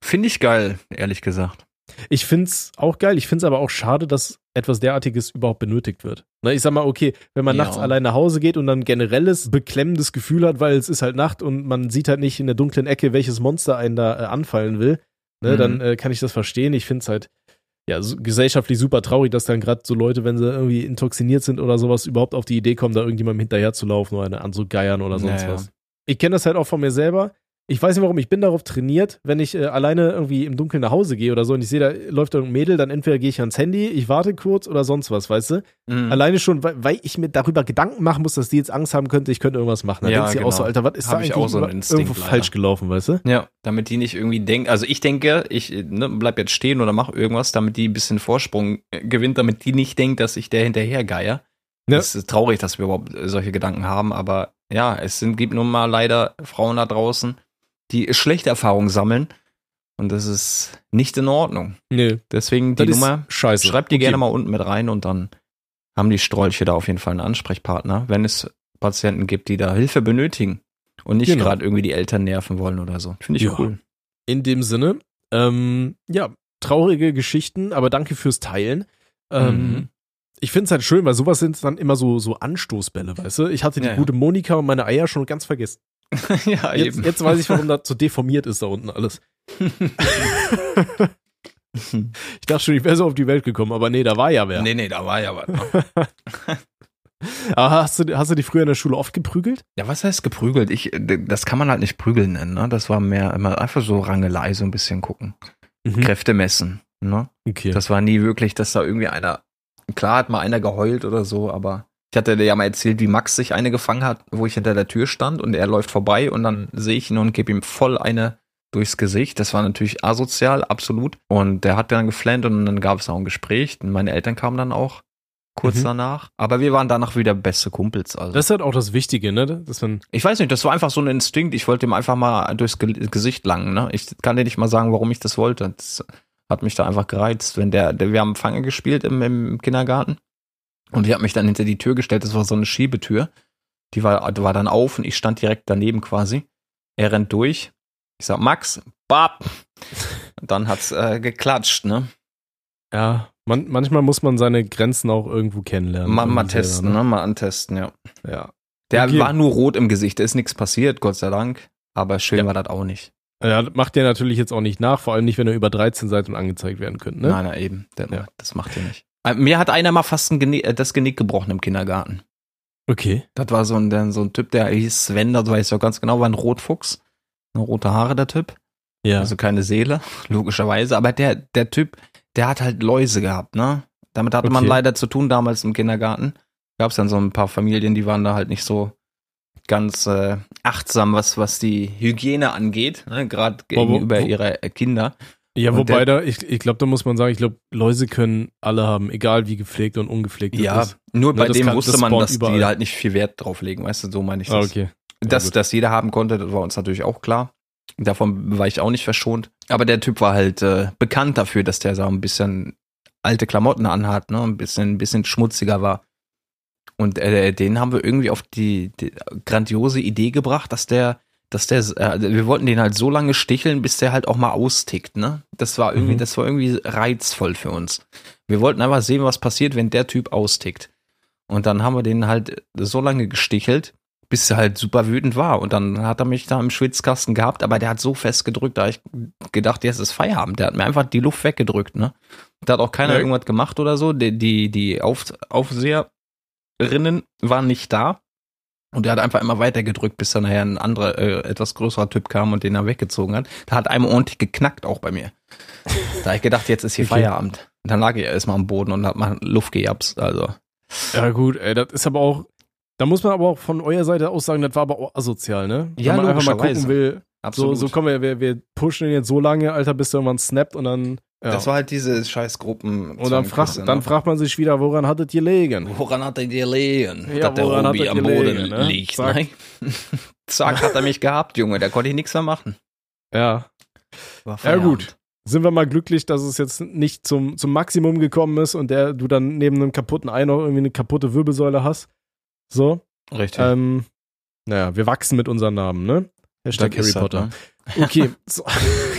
Finde ich geil, ehrlich gesagt. Ich find's auch geil, ich find's aber auch schade, dass etwas derartiges überhaupt benötigt wird. Na, ich sag mal, okay, wenn man Ja. nachts allein nach Hause geht und dann generelles beklemmendes Gefühl hat, weil es ist halt Nacht und man sieht halt nicht in der dunklen Ecke, welches Monster einen da äh, anfallen will, ne, Mhm. dann äh, kann ich das verstehen. Ich find's halt ja, so, gesellschaftlich super traurig, dass dann gerade so Leute, wenn sie irgendwie intoxiniert sind oder sowas, überhaupt auf die Idee kommen, da irgendjemandem hinterher zu laufen oder eine anzugeiern oder sonst Ja, ja. was. Ich kenne das halt auch von mir selber. Ich weiß nicht warum, ich bin darauf trainiert, wenn ich äh, alleine irgendwie im Dunkeln nach Hause gehe oder so und ich sehe, da läuft da ein Mädel, dann entweder gehe ich ans Handy, ich warte kurz oder sonst was, weißt du? Mhm. Alleine schon, weil, weil ich mir darüber Gedanken machen muss, dass die jetzt Angst haben könnte, ich könnte irgendwas machen. Dann Ja, denkst du dir auch so, genau. Alter, was ist Hab da ich eigentlich auch so Instinkt irgendwo leider. falsch gelaufen, weißt du? Ja, damit die nicht irgendwie denken, also ich denke, ich ne, bleib jetzt stehen oder mach irgendwas, damit die ein bisschen Vorsprung äh, gewinnt, damit die nicht denkt, dass ich der hinterhergeier. Ja. Es ist traurig, dass wir überhaupt solche Gedanken haben, aber ja, es sind, gibt nun mal leider Frauen da draußen, die schlechte Erfahrungen sammeln und das ist nicht in Ordnung. Nee, Deswegen die Nummer, scheiße. schreibt die Okay. gerne mal unten mit rein und dann haben die Strolche da auf jeden Fall einen Ansprechpartner, wenn es Patienten gibt, die da Hilfe benötigen und nicht Genau. gerade irgendwie die Eltern nerven wollen oder so. Finde ich Ja. cool. In dem Sinne, ähm, ja, traurige Geschichten, aber danke fürs Teilen. Ähm, Mhm. Ich finde es halt schön, weil sowas sind dann immer so, so Anstoßbälle, weißt du? Ich hatte die ja. gute Monika und meine Eier schon ganz vergessen. ja, Jetzt, jetzt weiß ich, warum das so deformiert ist da unten alles. Ich dachte schon, ich wäre so auf die Welt gekommen, aber nee, da war ja wer. Nee, nee, da war ja was. ne? Aber hast du, hast du dich früher in der Schule oft geprügelt? Ja, was heißt geprügelt? Ich, das kann man halt nicht prügeln nennen, ne? Das war mehr immer einfach so Rangelei, so ein bisschen gucken. Mhm. Kräfte messen, ne? Okay. Das war nie wirklich, dass da irgendwie einer, klar hat mal einer geheult oder so, aber ich hatte dir ja mal erzählt, wie Max sich eine gefangen hat, wo ich hinter der Tür stand und er läuft vorbei und dann sehe ich ihn und gebe ihm voll eine durchs Gesicht. Das war natürlich asozial, absolut. Und der hat dann geflennt und dann gab es auch ein Gespräch. Und meine Eltern kamen dann auch kurz Mhm. danach. Aber wir waren danach wieder beste Kumpels. Also. das ist halt auch das Wichtige, ne? Dass man, Ich weiß nicht, das war einfach so ein Instinkt. Ich wollte ihm einfach mal durchs Ge Gesicht langen. Ne? Ich kann dir nicht mal sagen, warum ich das wollte. Das hat mich da einfach gereizt. Wenn der, der wir haben Fange gespielt im, im Kindergarten und ich habe mich dann hinter die Tür gestellt. Das war so eine Schiebetür. Die war, war dann auf und ich stand direkt daneben quasi. Er rennt durch. Ich sag Max, bap. Dann hat's äh, geklatscht. Ne? ja, man, manchmal muss man seine Grenzen auch irgendwo kennenlernen. Mal, mal testen, ne? mal antesten. Ja. Ja. Der Okay. war nur rot im Gesicht. Da ist nichts passiert, Gott sei Dank. Aber schön Ja. war das auch nicht. Ja, das macht ihr natürlich jetzt auch nicht nach, vor allem nicht, wenn ihr über 13 seid und angezeigt werden könnt, ne? Nein, nein, eben. Der, Ja. Das macht er nicht. Äh, Mir hat einer mal fast ein Genick, äh, das Genick gebrochen im Kindergarten. Okay. Das war so ein, so ein Typ, der hieß Sven, das weiß ich auch ganz genau, war ein Rotfuchs. Eine rote Haare, der Typ. Ja. Also keine Seele, logischerweise. Aber der, der Typ, der hat halt Läuse gehabt, ne? Damit hatte man Okay. leider zu tun damals im Kindergarten. Gab es dann so ein paar Familien, die waren da halt nicht so ganz äh, achtsam, was, was die Hygiene angeht, ne? gerade wo- gegenüber wo- ihrer äh, Kinder. Ja, und wobei der- da, ich, ich glaube, da muss man sagen, ich glaube, Läuse können alle haben, egal wie gepflegt und ungepflegt Ja, ist. nur Ne, bei dem kann- wusste das man, dass überall. die halt nicht viel Wert drauf legen, weißt du, so meine ich Ah, das. okay. dass gut. das jeder haben konnte, das war uns natürlich auch klar. Davon war ich auch nicht verschont. Aber der Typ war halt äh, bekannt dafür, dass der so ein bisschen alte Klamotten anhat, ne, ein bisschen, ein bisschen schmutziger war. Und äh, den haben wir irgendwie auf die, die grandiose Idee gebracht, dass der, dass der, äh, wir wollten den halt so lange sticheln, bis der halt auch mal austickt, ne? Das war irgendwie, Mhm. das war irgendwie reizvoll für uns. Wir wollten einfach sehen, was passiert, wenn der Typ austickt. Und dann haben wir den halt so lange gestichelt, bis er halt super wütend war. Und dann hat er mich da im Schwitzkasten gehabt, aber der hat so fest gedrückt, da ich gedacht, jetzt ist Feierabend. Der hat mir einfach die Luft weggedrückt, ne? Da hat auch keiner Ja. irgendwas gemacht oder so. Die, die, die Auf, Aufseherinnen waren nicht da. Und der hat einfach immer weiter gedrückt, bis dann nachher ein anderer, äh, etwas größerer Typ kam und den er weggezogen hat. Da hat einmal ordentlich geknackt, auch bei mir. Da hab ich gedacht, jetzt ist hier Okay. Feierabend. Und dann lag ich erstmal am Boden und hab mal Luft gejapst. Also, Ja, gut, ey, das ist aber auch, da muss man aber auch von eurer Seite aus sagen, das war aber auch asozial, ne? Ja, Wenn man einfach mal gucken will, so, absolut. so kommen wir, wir, wir pushen den jetzt so lange, Alter, bis der irgendwann snappt und dann, ja. Das war halt diese scheiß Gruppen. und dann, fragt, dann fragt man sich wieder, woran hattet ihr gelegen? Woran hat er gelegen? Ja, dass der hat er am Boden gelegen, ne? liegt, Zack. ne? Zack, hat er mich gehabt, Junge. Da konnte ich nichts mehr machen. Ja, Ja, gut. sind wir mal glücklich, dass es jetzt nicht zum, zum Maximum gekommen ist und der, du dann neben einem kaputten Ei noch irgendwie eine kaputte Wirbelsäule hast. So. Richtig. Ähm, naja, wir wachsen mit unseren Namen, ne? Hashtag Harry Potter. ne? Okay, so.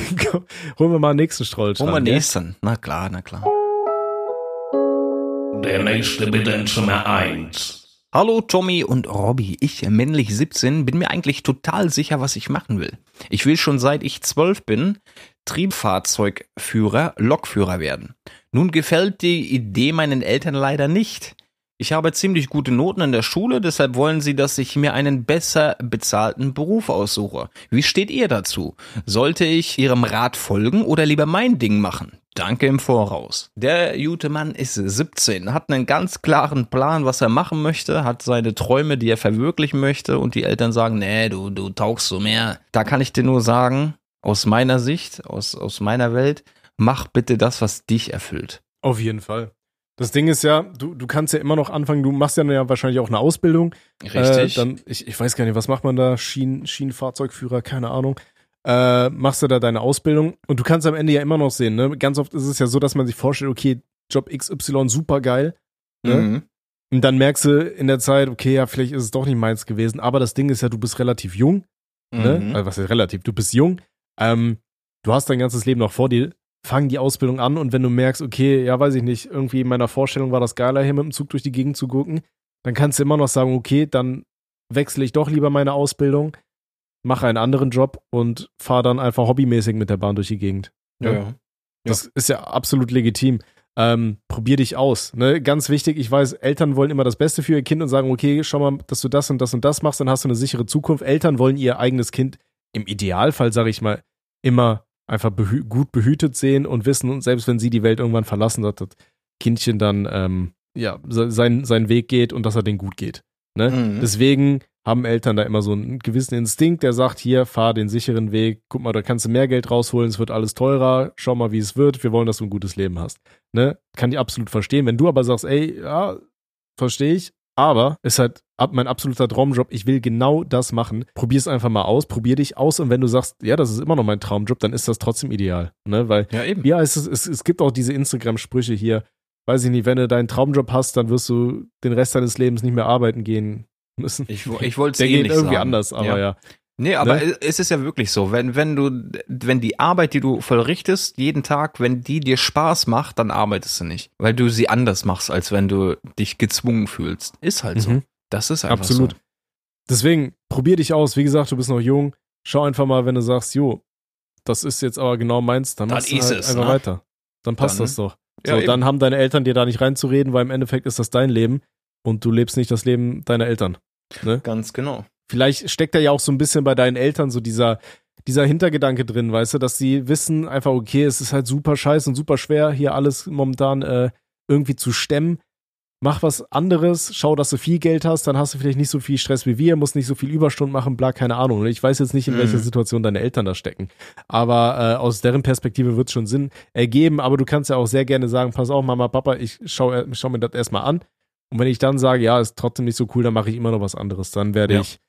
Holen wir mal den nächsten Strollschrank. Hol mal gell? nächsten. Na klar, na klar. Der nächste bitte in Zimmer 1. Hallo Tommy und Robby. Ich, männlich 17, bin mir eigentlich total sicher, was ich machen will. Ich will schon seit ich 12 bin Triebfahrzeugführer, Lokführer werden. Nun gefällt die Idee meinen Eltern leider nicht. Ich habe ziemlich gute Noten in der Schule, deshalb wollen sie, dass ich mir einen besser bezahlten Beruf aussuche. Wie steht ihr dazu? Sollte ich ihrem Rat folgen oder lieber mein Ding machen? Danke im Voraus. Der gute Mann ist 17, hat einen ganz klaren Plan, was er machen möchte, hat seine Träume, die er verwirklichen möchte und die Eltern sagen, nee, du, du taugst so mehr. Da kann ich dir nur sagen, aus meiner Sicht, aus, aus meiner Welt, mach bitte das, was dich erfüllt. Auf jeden Fall. Das Ding ist ja, du, du kannst ja immer noch anfangen, du machst ja, ja wahrscheinlich auch eine Ausbildung. Richtig. Äh, dann, ich, ich weiß gar nicht, was macht man da? Schien, Schienenfahrzeugführer, keine Ahnung. Äh, machst du da deine Ausbildung und du kannst am Ende ja immer noch sehen, ne? Ganz oft ist es ja so, dass man sich vorstellt, okay, Job XY super geil. Ne? Mhm. Und dann merkst du in der Zeit, okay, ja, vielleicht ist es doch nicht meins gewesen. Aber das Ding ist ja, du bist relativ jung. Ne? Mhm. Also was ist relativ? Du bist jung. Ähm, du hast dein ganzes Leben noch vor dir. Fang die Ausbildung an und wenn du merkst, okay, ja, weiß ich nicht, irgendwie in meiner Vorstellung war das geiler, hier mit dem Zug durch die Gegend zu gucken, dann kannst du immer noch sagen, okay, dann wechsle ich doch lieber meine Ausbildung, mache einen anderen Job und fahre dann einfach hobbymäßig mit der Bahn durch die Gegend. Ja, Ne? ja. Das ist ja absolut legitim. Ähm, probier dich aus. Ne? Ganz wichtig, ich weiß, Eltern wollen immer das Beste für ihr Kind und sagen, okay, schau mal, dass du das und das und das machst, dann hast du eine sichere Zukunft. Eltern wollen ihr eigenes Kind im Idealfall, sage ich mal, immer einfach behü gut behütet sehen und wissen, und selbst wenn sie die Welt irgendwann verlassen, dass das Kindchen dann ähm, ja, se- sein, seinen Weg geht und dass er den gut geht. Ne? Mhm. Deswegen haben Eltern da immer so einen gewissen Instinkt, der sagt, hier, fahr den sicheren Weg, guck mal, da kannst du mehr Geld rausholen, es wird alles teurer, schau mal, wie es wird, wir wollen, dass du ein gutes Leben hast. Ne? Kann ich absolut verstehen. Wenn du aber sagst, ey, ja, verstehe ich, aber ist halt ab mein absoluter Traumjob, ich will genau das machen. Probier es einfach mal aus, probier dich aus und wenn du sagst, ja, das ist immer noch mein Traumjob, dann ist das trotzdem ideal. Ne? Weil Ja, eben. ja, es, es, es gibt auch diese Instagram-Sprüche hier. Weiß ich nicht, wenn du deinen Traumjob hast, dann wirst du den Rest deines Lebens nicht mehr arbeiten gehen müssen. Ich, ich wollte es geht ähnlich irgendwie sagen. anders, aber ja. Nee, aber Ne? es ist ja wirklich so, wenn, wenn du, wenn die Arbeit, die du vollrichtest, jeden Tag, wenn die dir Spaß macht, dann arbeitest du nicht. Weil du sie anders machst, als wenn du dich gezwungen fühlst. Ist halt so. Mhm. Das ist einfach Absolut. so. Deswegen, probier dich aus. Wie gesagt, du bist noch jung. Schau einfach mal, wenn du sagst, jo, das ist jetzt aber genau meins, dann Dann machst du halt es, einfach ne? weiter. Dann passt Dann- das doch. Ja, So, eben. dann haben deine Eltern dir da nicht reinzureden, weil im Endeffekt ist das dein Leben und du lebst nicht das Leben deiner Eltern. Ganz genau. Vielleicht steckt da ja auch so ein bisschen bei deinen Eltern so dieser, dieser Hintergedanke drin, weißt du, dass sie wissen einfach, okay, es ist halt super scheiße und super schwer, hier alles momentan äh, irgendwie zu stemmen. Mach was anderes, schau, dass du viel Geld hast, dann hast du vielleicht nicht so viel Stress wie wir, musst nicht so viel Überstunden machen, bla, keine Ahnung. Ich weiß jetzt nicht, in Mhm. welcher Situation deine Eltern da stecken. Aber äh, aus deren Perspektive wird es schon Sinn ergeben. Aber du kannst ja auch sehr gerne sagen, pass auf, Mama, Papa, ich schau, äh, schau mir das erstmal an. Und wenn ich dann sage, ja, ist trotzdem nicht so cool, dann mache ich immer noch was anderes. Dann werde Ja. ich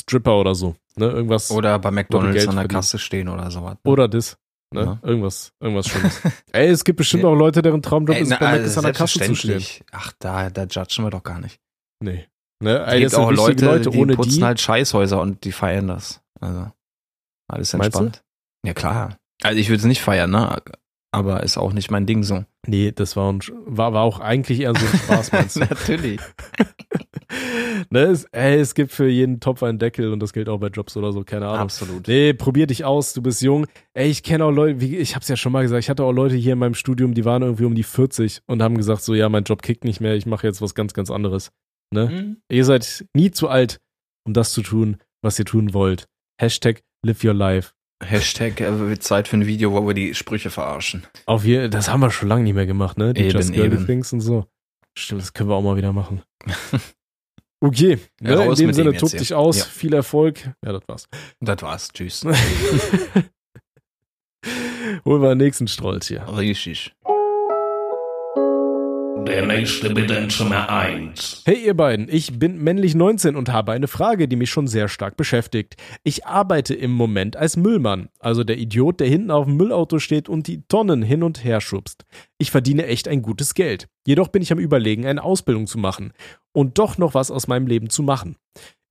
Stripper oder so. Ne? Irgendwas. Oder bei McDonalds an der. Kasse stehen oder sowas. Oder das. Ne? Ja. Irgendwas, irgendwas Schlimmes. Ey, es gibt bestimmt auch Leute, deren Traumjob Ey, ist, na, bei also Mac an der Kasse zu stehen. Ach, da, da judgen wir doch gar nicht. Nee. Ne? Es gibt auch Leute, Leute, die ohne putzen die. halt Scheißhäuser und die feiern das. Also, alles entspannt. Ja, klar. Also ich würde es nicht feiern, ne? Aber ist auch nicht mein Ding so. Nee, das war, ein, war, war auch eigentlich eher so ein Spaß, meinst du? Natürlich. ne? es, ey, es gibt für jeden Topf einen Deckel und das gilt auch bei Jobs oder so, keine Ahnung. Absolut. Nee, probier dich aus, du bist jung. Ey, ich kenne auch Leute, wie, ich hab's ja schon mal gesagt, ich hatte auch Leute hier in meinem Studium, die waren irgendwie um die 40 und haben gesagt, so ja, mein Job kickt nicht mehr, ich mache jetzt was ganz, ganz anderes. Ne? Mhm. Ihr seid nie zu alt, um das zu tun, was ihr tun wollt. Hashtag live your life. Hashtag äh, Zeit für ein Video, wo wir die Sprüche verarschen. Auf je, das haben wir schon lange nicht mehr gemacht, ne? Die Eben, Just Girly eben. Things und so. Stimmt, das können wir auch mal wieder machen. Okay, Ja, ne, in dem Sinne, tob dich aus, Ja. viel Erfolg. Ja, das war's. Das war's. Tschüss. Holen wir den nächsten Strolz hier. Richtig. Der nächste Bedenzimmer 1. Hey ihr beiden, ich bin männlich 19 und habe eine Frage, die mich schon sehr stark beschäftigt. Ich arbeite im Moment als Müllmann, also der Idiot, der hinten auf dem Müllauto steht und die Tonnen hin und her schubst. Ich verdiene echt ein gutes Geld. Jedoch bin ich am Überlegen, eine Ausbildung zu machen und doch noch was aus meinem Leben zu machen.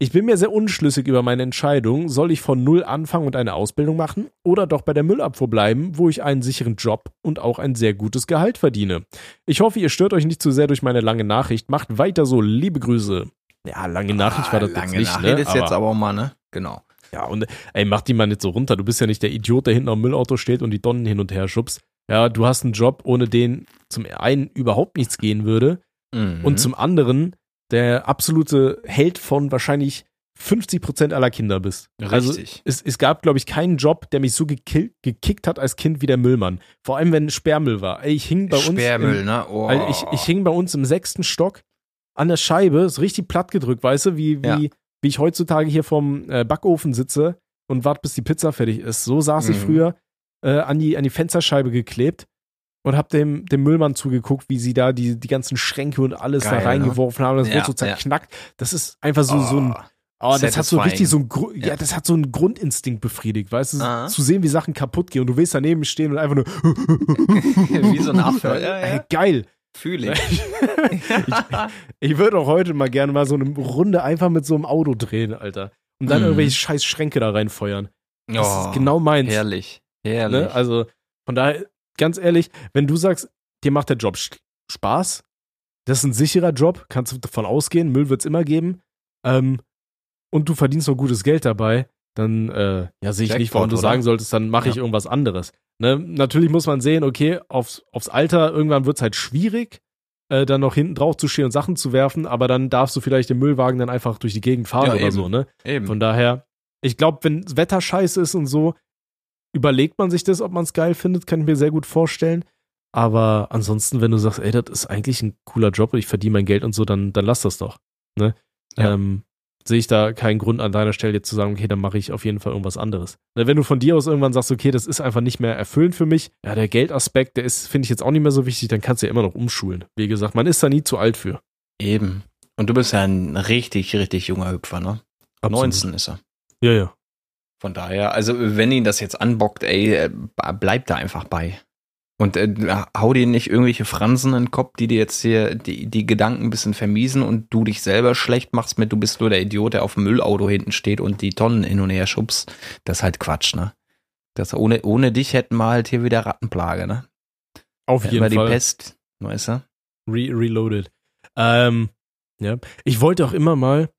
Ich bin mir sehr unschlüssig über meine Entscheidung, soll ich von Null anfangen und eine Ausbildung machen oder doch bei der Müllabfuhr bleiben, wo ich einen sicheren Job und auch ein sehr gutes Gehalt verdiene. Ich hoffe, ihr stört euch nicht zu sehr durch meine lange Nachricht. Macht weiter so, liebe Grüße. Ja, lange Nachricht war das Ah, lange jetzt nicht, Nachricht ne? ist jetzt aber auch mal, ne? Genau. Ja, und ey, mach die mal nicht so runter. Du bist ja nicht der Idiot, der hinten am Müllauto steht und die Tonnen hin und her schubst. Ja, du hast einen Job, ohne den zum einen überhaupt nichts gehen würde Mhm. Und zum anderen der absolute Held von wahrscheinlich 50 Prozent aller Kinder bist. Also Richtig. es, es gab, glaube ich, keinen Job, der mich so gekill, gekickt hat als Kind wie der Müllmann. Vor allem, wenn Sperrmüll war. Ich hing bei uns. Sperrmüll, im, ne? Oh. also ich, ich hing bei uns im sechsten Stock an der Scheibe, so richtig platt gedrückt, weißt du, wie, wie, Ja. wie ich heutzutage hier vom äh, Backofen sitze und warte, bis die Pizza fertig ist. So saß ich Mhm. früher äh, an, die, an die Fensterscheibe geklebt und hab dem, dem Müllmann zugeguckt, wie sie da die, die ganzen Schränke und alles Geil, da ne? reingeworfen haben. Das Ja, wurde so ja. zerknackt. Das ist einfach so, so ein, oh, das hat so richtig so ein, Gru ja. Ja. das hat so einen Grundinstinkt befriedigt, weißt du, Aha. zu sehen, wie Sachen kaputt gehen und du willst daneben stehen und einfach nur, Wie so ein Affe. Ja, ja. geil. Fühle ich. Ich würde auch heute mal gerne mal so eine Runde einfach mit so einem Auto drehen, Alter. Und dann Mhm. irgendwelche scheiß Schränke da reinfeuern. Das Oh, ist genau meins. Herrlich. Herrlich. Ne? Also von daher, ganz ehrlich, wenn du sagst, dir macht der Job Spaß, das ist ein sicherer Job, kannst du davon ausgehen, Müll wird es immer geben, ähm, und du verdienst noch gutes Geld dabei, dann äh, ja, sehe ich nicht, warum du oder? sagen solltest, dann mache ich Ja. irgendwas anderes. Ne? Natürlich muss man sehen, okay, aufs, aufs Alter, irgendwann wird es halt schwierig, äh, dann noch hinten drauf zu stehen und Sachen zu werfen, aber dann darfst du vielleicht den Müllwagen dann einfach durch die Gegend fahren Ja, oder eben. so, ne? Eben. Von daher, ich glaube, wenn das Wetter scheiße ist und so, überlegt man sich das, ob man es geil findet, kann ich mir sehr gut vorstellen. Aber ansonsten, wenn du sagst, ey, das ist eigentlich ein cooler Job und ich verdiene mein Geld und so, dann, dann lass das doch. Ne? Ja. Ähm, sehe ich da keinen Grund an deiner Stelle jetzt zu sagen, okay, dann mache ich auf jeden Fall irgendwas anderes. Ne, Wenn du von dir aus irgendwann sagst, okay, das ist einfach nicht mehr erfüllend für mich, ja, der Geldaspekt, der ist, finde ich jetzt auch nicht mehr so wichtig, dann kannst du ja immer noch umschulen. Wie gesagt, man ist da nie zu alt für. Eben. Und du bist ja ein richtig, richtig junger Hüpfer, ne? 19 ist er. Ja, ja. Von daher, also wenn ihn das jetzt anbockt, ey, äh, bleib da einfach bei. Und äh, hau dir nicht irgendwelche Fransen in den Kopf, die dir jetzt hier die, die Gedanken ein bisschen vermiesen und du dich selber schlecht machst mit, du bist nur der Idiot, der auf dem Müllauto hinten steht und die Tonnen hin und her schubst. Das ist halt Quatsch, ne? Das ohne, ohne dich hätten wir halt hier wieder Rattenplage, ne? Auf Hätten jeden wir die Fall. Pest, weißt du? Re reloaded. Ähm, ja. Ich wollte auch immer mal,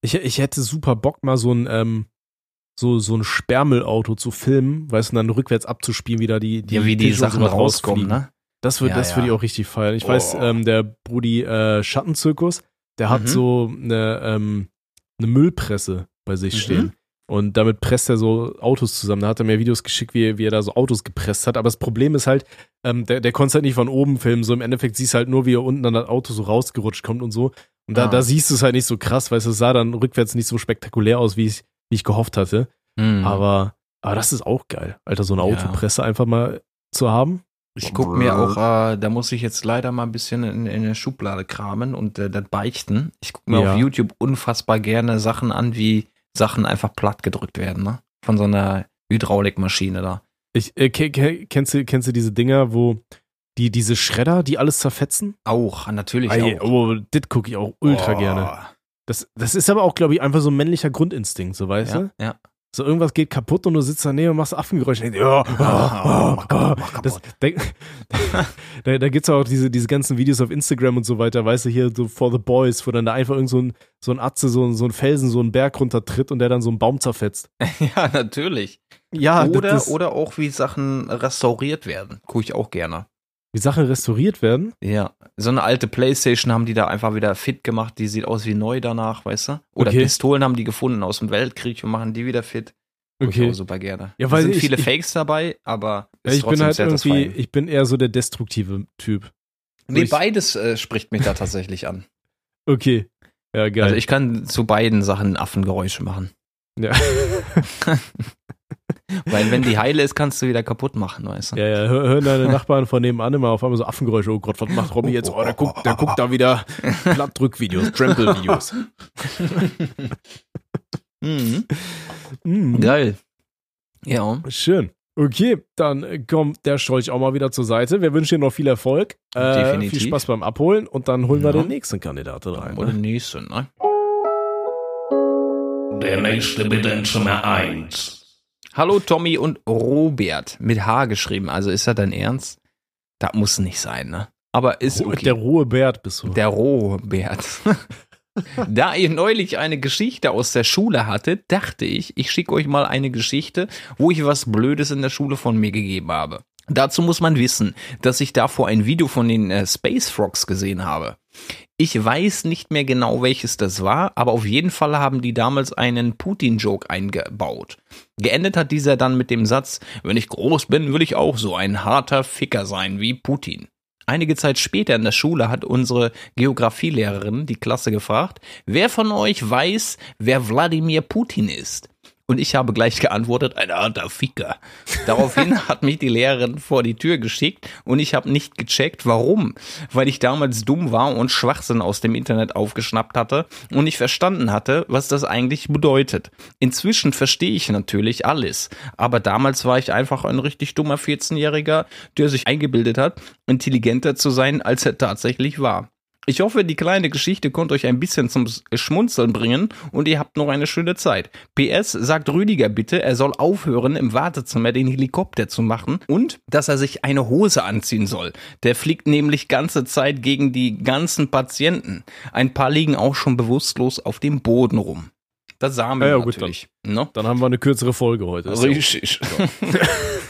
ich, ich hätte super Bock, mal so ein, ähm, so, so ein Sperrmüllauto zu filmen, weißt du, und dann rückwärts abzuspielen, wie da die, die, Ja, wie die Sachen rauskommen, ne? Das würde Ja, das würde ja. ich auch richtig feiern. Ich weiß, Oh. ähm, der Brudi äh, Schattenzirkus, der hat Mhm. so eine, ähm, eine Müllpresse bei sich Mhm. stehen. Und damit presst er so Autos zusammen. Da hat er mir Videos geschickt, wie, wie er da so Autos gepresst hat. Aber das Problem ist halt, ähm, der, der konnte es halt nicht von oben filmen. So im Endeffekt siehst du halt nur, wie er unten an das Auto so rausgerutscht kommt und so. Und da, Ah. da siehst du es halt nicht so krass, weil es sah dann rückwärts nicht so spektakulär aus, wie ich, wie ich gehofft hatte. Mhm. Aber, aber das ist auch geil, Alter, so eine Ja. Autopresse einfach mal zu haben. Ich guck mir auch, äh, da muss ich jetzt leider mal ein bisschen in, in der Schublade kramen und äh, das beichten. Ich gucke mir Ja. auf YouTube unfassbar gerne Sachen an, wie Sachen einfach platt gedrückt werden, ne? Von so einer Hydraulikmaschine da. Ich, äh, ke- ke- kennst, du, kennst du diese Dinger, wo die, diese Schredder, die alles zerfetzen? Auch, natürlich Ey, auch. oh, das gucke ich auch ultra Oh. gerne. Das, das ist aber auch, glaube ich, einfach so ein männlicher Grundinstinkt, so weißt Ja, du? ja. So irgendwas geht kaputt und du sitzt daneben und machst Affengeräusche. Und Ja, das, da, da, da gibt's auch diese, diese ganzen Videos auf Instagram und so weiter, weißt du, hier so for the boys, wo dann da einfach irgend so ein, so ein Atze, so ein, so ein Felsen, so einen Berg runtertritt und der dann so einen Baum zerfetzt. ja, natürlich. Ja, oder, das, oder auch wie Sachen restauriert werden. Gucke ich auch gerne. Wie Sachen restauriert werden. Ja, so eine alte Playstation haben die da einfach wieder fit gemacht, die sieht aus wie neu danach, weißt du? Oder Okay. Pistolen haben die gefunden aus dem Weltkrieg und machen die wieder fit. Ich Okay. auch super gerne. Ja, weil weil sind ich- viele ich- Fakes dabei, aber Ja, ist ich bin halt irgendwie, ich bin eher so der destruktive Typ. Nee, ich- beides äh, spricht mich da tatsächlich an. Okay. Ja, geil. Also ich kann zu beiden Sachen Affengeräusche machen. ja. Weil wenn die heile ist, kannst du wieder kaputt machen, weißt du? ja, ja, hör- hören deine Nachbarn von nebenan immer auf einmal so Affengeräusche. Oh Gott, was macht Robby jetzt? Oh, der guckt, der guckt da wieder Plattdrückvideos, Trample-Videos. Mhm. Mhm. Geil. Ja. Schön. Okay, dann kommt der Strolch auch mal wieder zur Seite. Wir wünschen dir noch viel Erfolg. Äh, Definitiv. Viel Spaß beim Abholen und dann holen wir Ja. den nächsten Kandidaten rein. Oder Ne? nächste, ne? Der nächste bitte in Zimmer 1. Hallo Tommy und Robert. Mit H geschrieben. Also ist das dein Ernst? Das muss nicht sein, ne? Aber ist Oh, okay. Der rohe Bert bist du. Der Robert. Da ihr neulich eine Geschichte aus der Schule hattet, dachte ich, ich schicke euch mal eine Geschichte, wo ich was Blödes in der Schule von mir gegeben habe. Dazu muss man wissen, dass ich davor ein Video von den äh, Space Frogs gesehen habe. Ich weiß nicht mehr genau, welches das war, aber auf jeden Fall haben die damals einen Putin-Joke eingebaut. Geendet hat dieser dann mit dem Satz, wenn ich groß bin, will ich auch so ein harter Ficker sein wie Putin. Einige Zeit später in der Schule hat unsere Geografielehrerin die Klasse gefragt, wer von euch weiß, wer Wladimir Putin ist? Und ich habe gleich geantwortet, ein harter Ficker. Daraufhin hat mich die Lehrerin vor die Tür geschickt und ich habe nicht gecheckt, warum. Weil ich damals dumm war und Schwachsinn aus dem Internet aufgeschnappt hatte und nicht verstanden hatte, was das eigentlich bedeutet. Inzwischen verstehe ich natürlich alles. Aber damals war ich einfach ein richtig dummer 14-Jähriger, der sich eingebildet hat, intelligenter zu sein, als er tatsächlich war. Ich hoffe, die kleine Geschichte konnte euch ein bisschen zum Schmunzeln bringen und ihr habt noch eine schöne Zeit. PS sagt Rüdiger bitte, er soll aufhören, im Wartezimmer den Helikopter zu machen und dass er sich eine Hose anziehen soll. Der fliegt nämlich ganze Zeit gegen die ganzen Patienten. Ein paar liegen auch schon bewusstlos auf dem Boden rum. Das sahen wir Ja, ja, gut, natürlich. ne? Dann haben wir eine kürzere Folge heute. Richtig.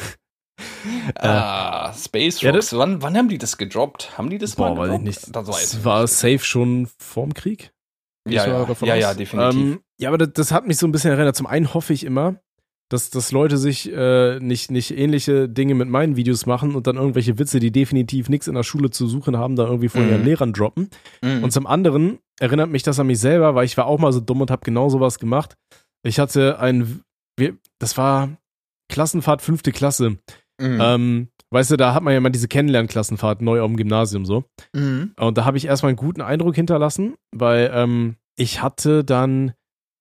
ah, Space Ja, Rocks. wann, wann haben die das gedroppt? Haben die das Boah, mal weiß ich gedroppt? nicht. Das weiß Das war nicht. safe schon vorm Krieg. Ja, ja, ja, ja, definitiv. Ähm, ja, aber das, das hat mich so ein bisschen erinnert. Zum einen hoffe ich immer, dass, dass Leute sich äh, nicht, nicht ähnliche Dinge mit meinen Videos machen und dann irgendwelche Witze, die definitiv nichts in der Schule zu suchen haben, da irgendwie von Mhm. ihren Lehrern droppen. Mhm. Und zum anderen erinnert mich das an mich selber, weil ich war auch mal so dumm und habe genau sowas gemacht. Ich hatte ein, das war Klassenfahrt fünfte Klasse. Mhm. Ähm, weißt du, da hat man ja immer diese Kennenlernklassenfahrt neu auf dem Gymnasium so. Mhm. Und da habe ich erstmal einen guten Eindruck hinterlassen, weil ähm, ich hatte dann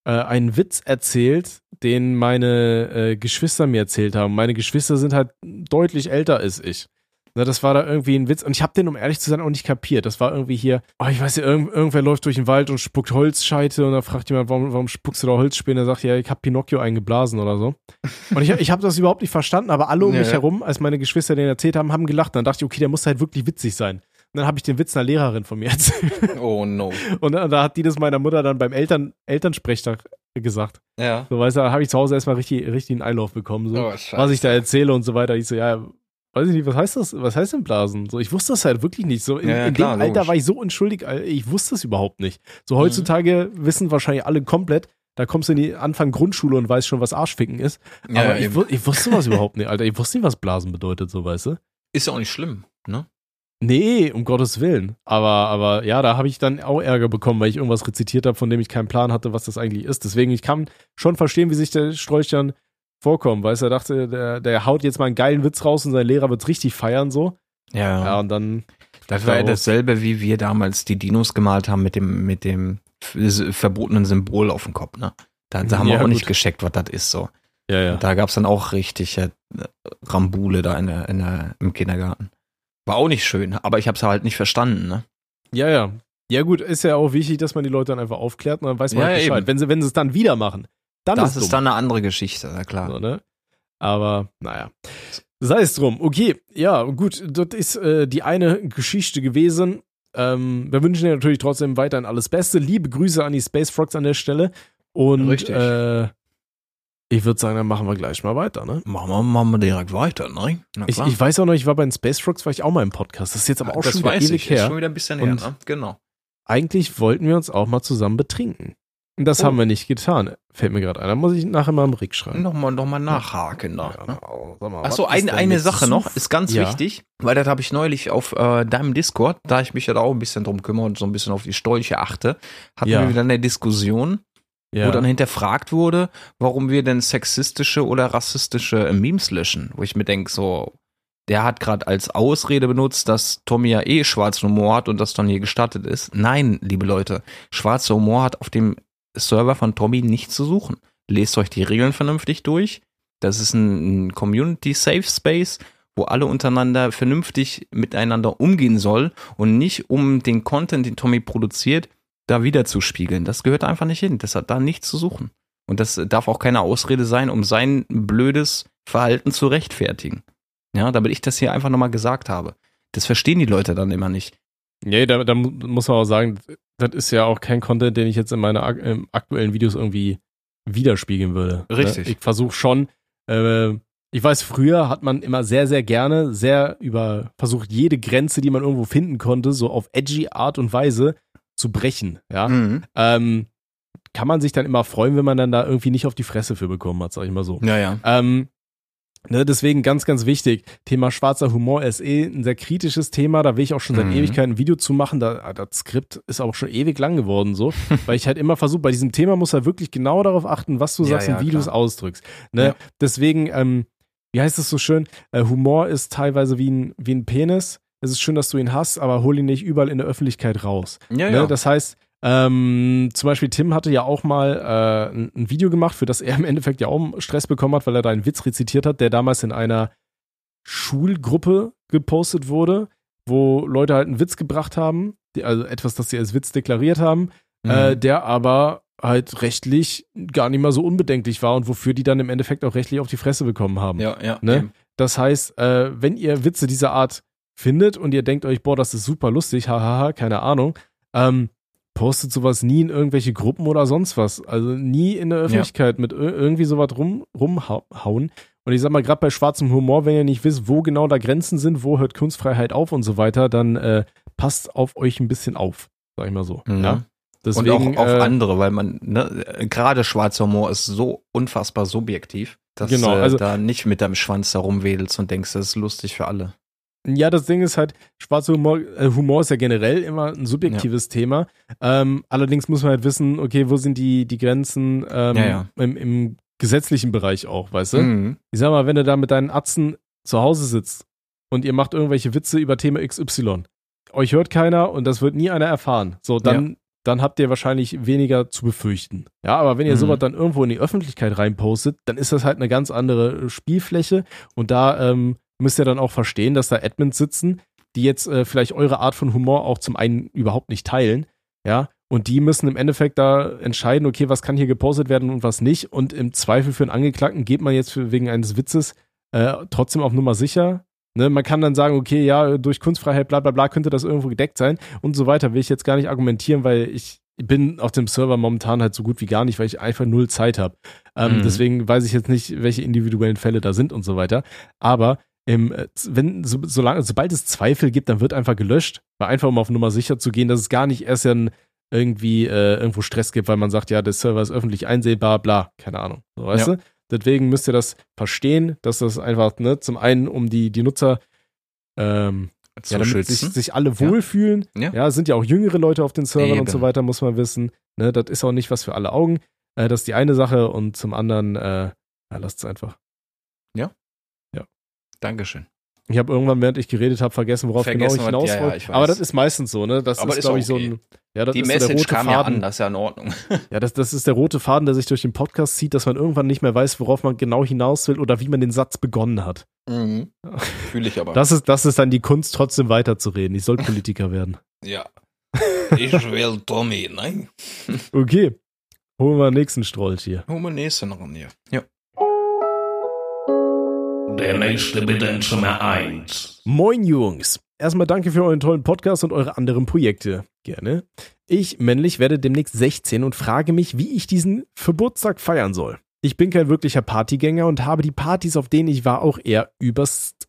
äh, einen Witz erzählt, den meine äh, Geschwister mir erzählt haben. Meine Geschwister sind halt deutlich älter als ich. Na, das war da irgendwie ein Witz und ich habe den, um ehrlich zu sein, auch nicht kapiert. Das war irgendwie hier, oh, ich weiß nicht, irgend, irgendwer läuft durch den Wald und spuckt Holzscheite und da fragt jemand, warum, warum spuckst du da Holzspäne? Er sagt, ja, ich habe Pinocchio eingeblasen oder so. Und ich, ich habe das überhaupt nicht verstanden, aber alle um Ja, mich herum, als meine Geschwister den erzählt haben, haben gelacht. Dann dachte ich, okay, der muss halt wirklich witzig sein. Und dann habe ich den Witz einer Lehrerin von mir erzählt. Oh no. Und da, hat die das meiner Mutter dann beim Eltern, Elternsprechtag gesagt. Ja. So, weißt du, da habe ich zu Hause erstmal richtig, richtig einen Einlauf bekommen, so, Oh, was ich da erzähle und so weiter. Ich so, ja, weiß ich nicht, was heißt das? Was heißt denn Blasen? So, ich wusste das halt wirklich nicht. So, in, Ja, ja, in klar, dem Alter logisch. Mhm. war ich so unschuldig, ich wusste es überhaupt nicht. So, heutzutage wissen wahrscheinlich alle komplett, da kommst du in die Anfang Grundschule und weißt schon, was Arschficken ist. Ja, Aber ich, ich wusste was überhaupt nicht, Alter. Ich wusste nicht, was Blasen bedeutet, so, weißt du? Ist ja auch nicht schlimm, ne? Nee, um Gottes Willen. Aber, aber ja, da habe ich dann auch Ärger bekommen, weil ich irgendwas rezitiert habe, von dem ich keinen Plan hatte, was das eigentlich ist. Deswegen, ich kann schon verstehen, wie sich der Strolch dann vorkommt. Weißt du, er dachte, der, der haut jetzt mal einen geilen Witz raus und sein Lehrer wird richtig feiern, so. Ja. Ja, und dann, Das war ja dasselbe, wie wir damals die Dinos gemalt haben mit dem, mit dem verbotenen Symbol auf dem Kopf, ne? Da, da haben Ja, wir auch nicht gut. gescheckt, was das ist, so. ja, ja. Da gab's dann auch richtig äh, Rambule da in der, in der, im Kindergarten. War auch nicht schön, aber ich hab's halt nicht verstanden, ne? Ja, ja. Ja, gut, ist ja auch wichtig, dass man die Leute dann einfach aufklärt und dann weiß man Ja, halt Bescheid. eben. Wenn sie, wenn sie es dann wieder machen, dann das ist, ist dann eine andere Geschichte, na klar. So, ne? Aber naja. Sei es drum. Okay, ja, gut, das ist äh, die eine Geschichte gewesen. Ähm, wir wünschen dir natürlich trotzdem weiterhin alles Beste. Liebe Grüße an die Space Frogs an der Stelle. Und. Äh, ich würde sagen, dann machen wir gleich mal weiter, ne? Machen wir, machen wir direkt weiter, ne? Ich, ich weiß auch noch, ich war bei den Space Frogs, war ich auch mal im Podcast. Das ist jetzt aber auch das schon wieder ewig ich, her. ist schon wieder ein bisschen her, ne? Genau. Eigentlich wollten wir uns auch mal zusammen betrinken. Das Oh. haben wir nicht getan. Fällt mir gerade ein. Da muss ich nachher mal im Rick schreiben. Nochmal, nochmal nachhaken da. Ja, ne? mal, Achso, ist eine, Sache noch, ist ganz Ja. wichtig, weil das habe ich neulich auf äh, deinem Discord, da ich mich ja da auch ein bisschen drum kümmere und so ein bisschen auf die Stolche achte, hatten Ja. wir wieder eine Diskussion, Ja. wo dann hinterfragt wurde, warum wir denn sexistische oder rassistische äh, Memes löschen. Wo ich mir denke, so, der hat gerade als Ausrede benutzt, dass Tommy ja eh schwarzen Humor hat und das dann hier gestattet ist. Nein, liebe Leute, schwarzer Humor hat auf dem Server von Tommy nichts zu suchen. Lest euch die Regeln vernünftig durch. Das ist ein, Community Safe Space, wo alle untereinander vernünftig miteinander umgehen soll und nicht um den Content, den Tommy produziert, da wieder zu spiegeln. Das gehört einfach nicht hin. Das hat da nichts zu suchen. Und das darf auch keine Ausrede sein, um sein blödes Verhalten zu rechtfertigen. Ja, damit ich das hier einfach nochmal gesagt habe. Das verstehen die Leute dann immer nicht. Nee, da, da mu- muss man auch sagen, das ist ja auch kein Content, den ich jetzt in meinen ak aktuellen Videos irgendwie widerspiegeln würde. Richtig. Ne? Ich versuche schon, äh, Ich weiß, früher hat man immer sehr, sehr gerne, sehr über versucht, jede Grenze, die man irgendwo finden konnte, so auf edgy Art und Weise zu brechen. Ja. Mhm. Ähm, kann man sich dann immer freuen, wenn man dann da irgendwie nicht auf die Fresse für bekommen hat, sag ich mal so. Ja, ja. Ähm, ne, deswegen ganz, ganz wichtig. Thema schwarzer Humor ist eh ein sehr kritisches Thema. Da will ich auch schon seit Mhm. Ewigkeiten ein Video zu machen. Da, das Skript ist auch schon ewig lang geworden, so. weil ich halt immer versuche, bei diesem Thema muss er wirklich genau darauf achten, was du Ja, sagst ja, und wie du es ausdrückst. Ne? Ja. Deswegen, ähm, wie heißt es so schön? Äh, Humor ist teilweise wie ein, wie ein Penis. Es ist schön, dass du ihn hast, aber hol ihn nicht überall in der Öffentlichkeit raus. Ja, Ne? ja. Das heißt, ähm, zum Beispiel Tim hatte ja auch mal äh, ein, ein Video gemacht, für das er im Endeffekt ja auch Stress bekommen hat, weil er da einen Witz rezitiert hat, der damals in einer Schulgruppe gepostet wurde, wo Leute halt einen Witz gebracht haben, die, also etwas, das sie als Witz deklariert haben, Mhm. äh, der aber halt rechtlich gar nicht mal so unbedenklich war und wofür die dann im Endeffekt auch rechtlich auf die Fresse bekommen haben. ja, ja. ne? eben. Das heißt, äh, wenn ihr Witze dieser Art findet und ihr denkt euch, boah, das ist super lustig, hahaha, keine Ahnung, ähm, postet sowas nie in irgendwelche Gruppen oder sonst was. Also nie in der Öffentlichkeit mit ir irgendwie sowas rum, rumhauen. Und ich sag mal, gerade bei schwarzem Humor, wenn ihr nicht wisst, wo genau da Grenzen sind, wo hört Kunstfreiheit auf und so weiter, dann äh, passt auf euch ein bisschen auf, sag ich mal so. Mhm. Ja? Und Deswegen, auch auf äh, andere, weil man, ne, äh, gerade schwarzer Humor ist so unfassbar subjektiv, dass Genau, du also- da nicht mit deinem Schwanz herumwedelst und denkst, das ist lustig für alle. Ja, das Ding ist halt, schwarzer Humor, äh, Humor ist ja generell immer ein subjektives Thema. Ähm, allerdings muss man halt wissen, okay, wo sind die, die Grenzen ähm, Ja, ja. Im, im gesetzlichen Bereich auch, weißt du? Mhm. Ich sag mal, wenn du da mit deinen Atzen zu Hause sitzt und ihr macht irgendwelche Witze über Thema XY, euch hört keiner und das wird nie einer erfahren. So, dann, dann habt ihr wahrscheinlich weniger zu befürchten. Ja, aber wenn ihr Mhm. sowas dann irgendwo in die Öffentlichkeit reinpostet, dann ist das halt eine ganz andere Spielfläche und da ähm, müsst ihr dann auch verstehen, dass da Admins sitzen, die jetzt äh, vielleicht eure Art von Humor auch zum einen überhaupt nicht teilen, ja, und die müssen im Endeffekt da entscheiden, okay, was kann hier gepostet werden und was nicht. Und im Zweifel für einen Angeklagten geht man jetzt für, wegen eines Witzes äh, trotzdem auf Nummer sicher. Ne, man kann dann sagen, okay, ja, durch Kunstfreiheit, bla bla bla, könnte das irgendwo gedeckt sein und so weiter. Will ich jetzt gar nicht argumentieren, weil ich bin auf dem Server momentan halt so gut wie gar nicht, weil ich einfach null Zeit habe. Ähm, Mhm. Deswegen weiß ich jetzt nicht, welche individuellen Fälle da sind und so weiter. Aber im, äh, wenn, so, solange, sobald es Zweifel gibt, dann wird einfach gelöscht, weil einfach um auf Nummer sicher zu gehen, dass es gar nicht erst dann irgendwie äh, irgendwo Stress gibt, weil man sagt, ja, der Server ist öffentlich einsehbar, bla, keine Ahnung. So, weißt Ja. du? Deswegen müsst ihr das verstehen, dass das einfach, ne, zum einen um die, die Nutzer ähm, Zu ja, damit schützen. sich, sich alle wohlfühlen. Ja. Ja, es sind ja auch jüngere Leute auf den Servern und so Eben. weiter, muss man wissen. Ne, das ist auch nicht was für alle Augen. Äh, das ist die eine Sache und zum anderen, äh, ja, lasst es einfach. Dankeschön. Ich habe irgendwann, während ich geredet habe, vergessen, worauf Vergessen, genau ich hinaus ja, ja, wollte. ich weiß. Aber das ist meistens so, ne? Das Aber ist, ist glaube auch ich, so okay. ein. Ja, das Die ist so der Message rote kam ja Faden. an, das ist ja in Ordnung. Ja, das, das ist der rote Faden, der sich durch den Podcast zieht, dass man irgendwann nicht mehr weiß, worauf man genau hinaus will oder wie man den Satz begonnen hat. Fühle ich aber. Das ist, das ist dann die Kunst, trotzdem weiterzureden. Ich soll Politiker werden. ja. Ich will Tommy, nein? Okay. Holen wir den nächsten Strolch hier. Hol mal nächsten ran hier. Ja. Der nächste bitte in Zimmer 1. Moin Jungs. Erstmal danke für euren tollen Podcast und eure anderen Projekte. Gerne. Ich, männlich, werde demnächst 16 und frage mich, wie ich diesen Geburtstag feiern soll. Ich bin kein wirklicher Partygänger und habe die Partys, auf denen ich war, auch eher überst,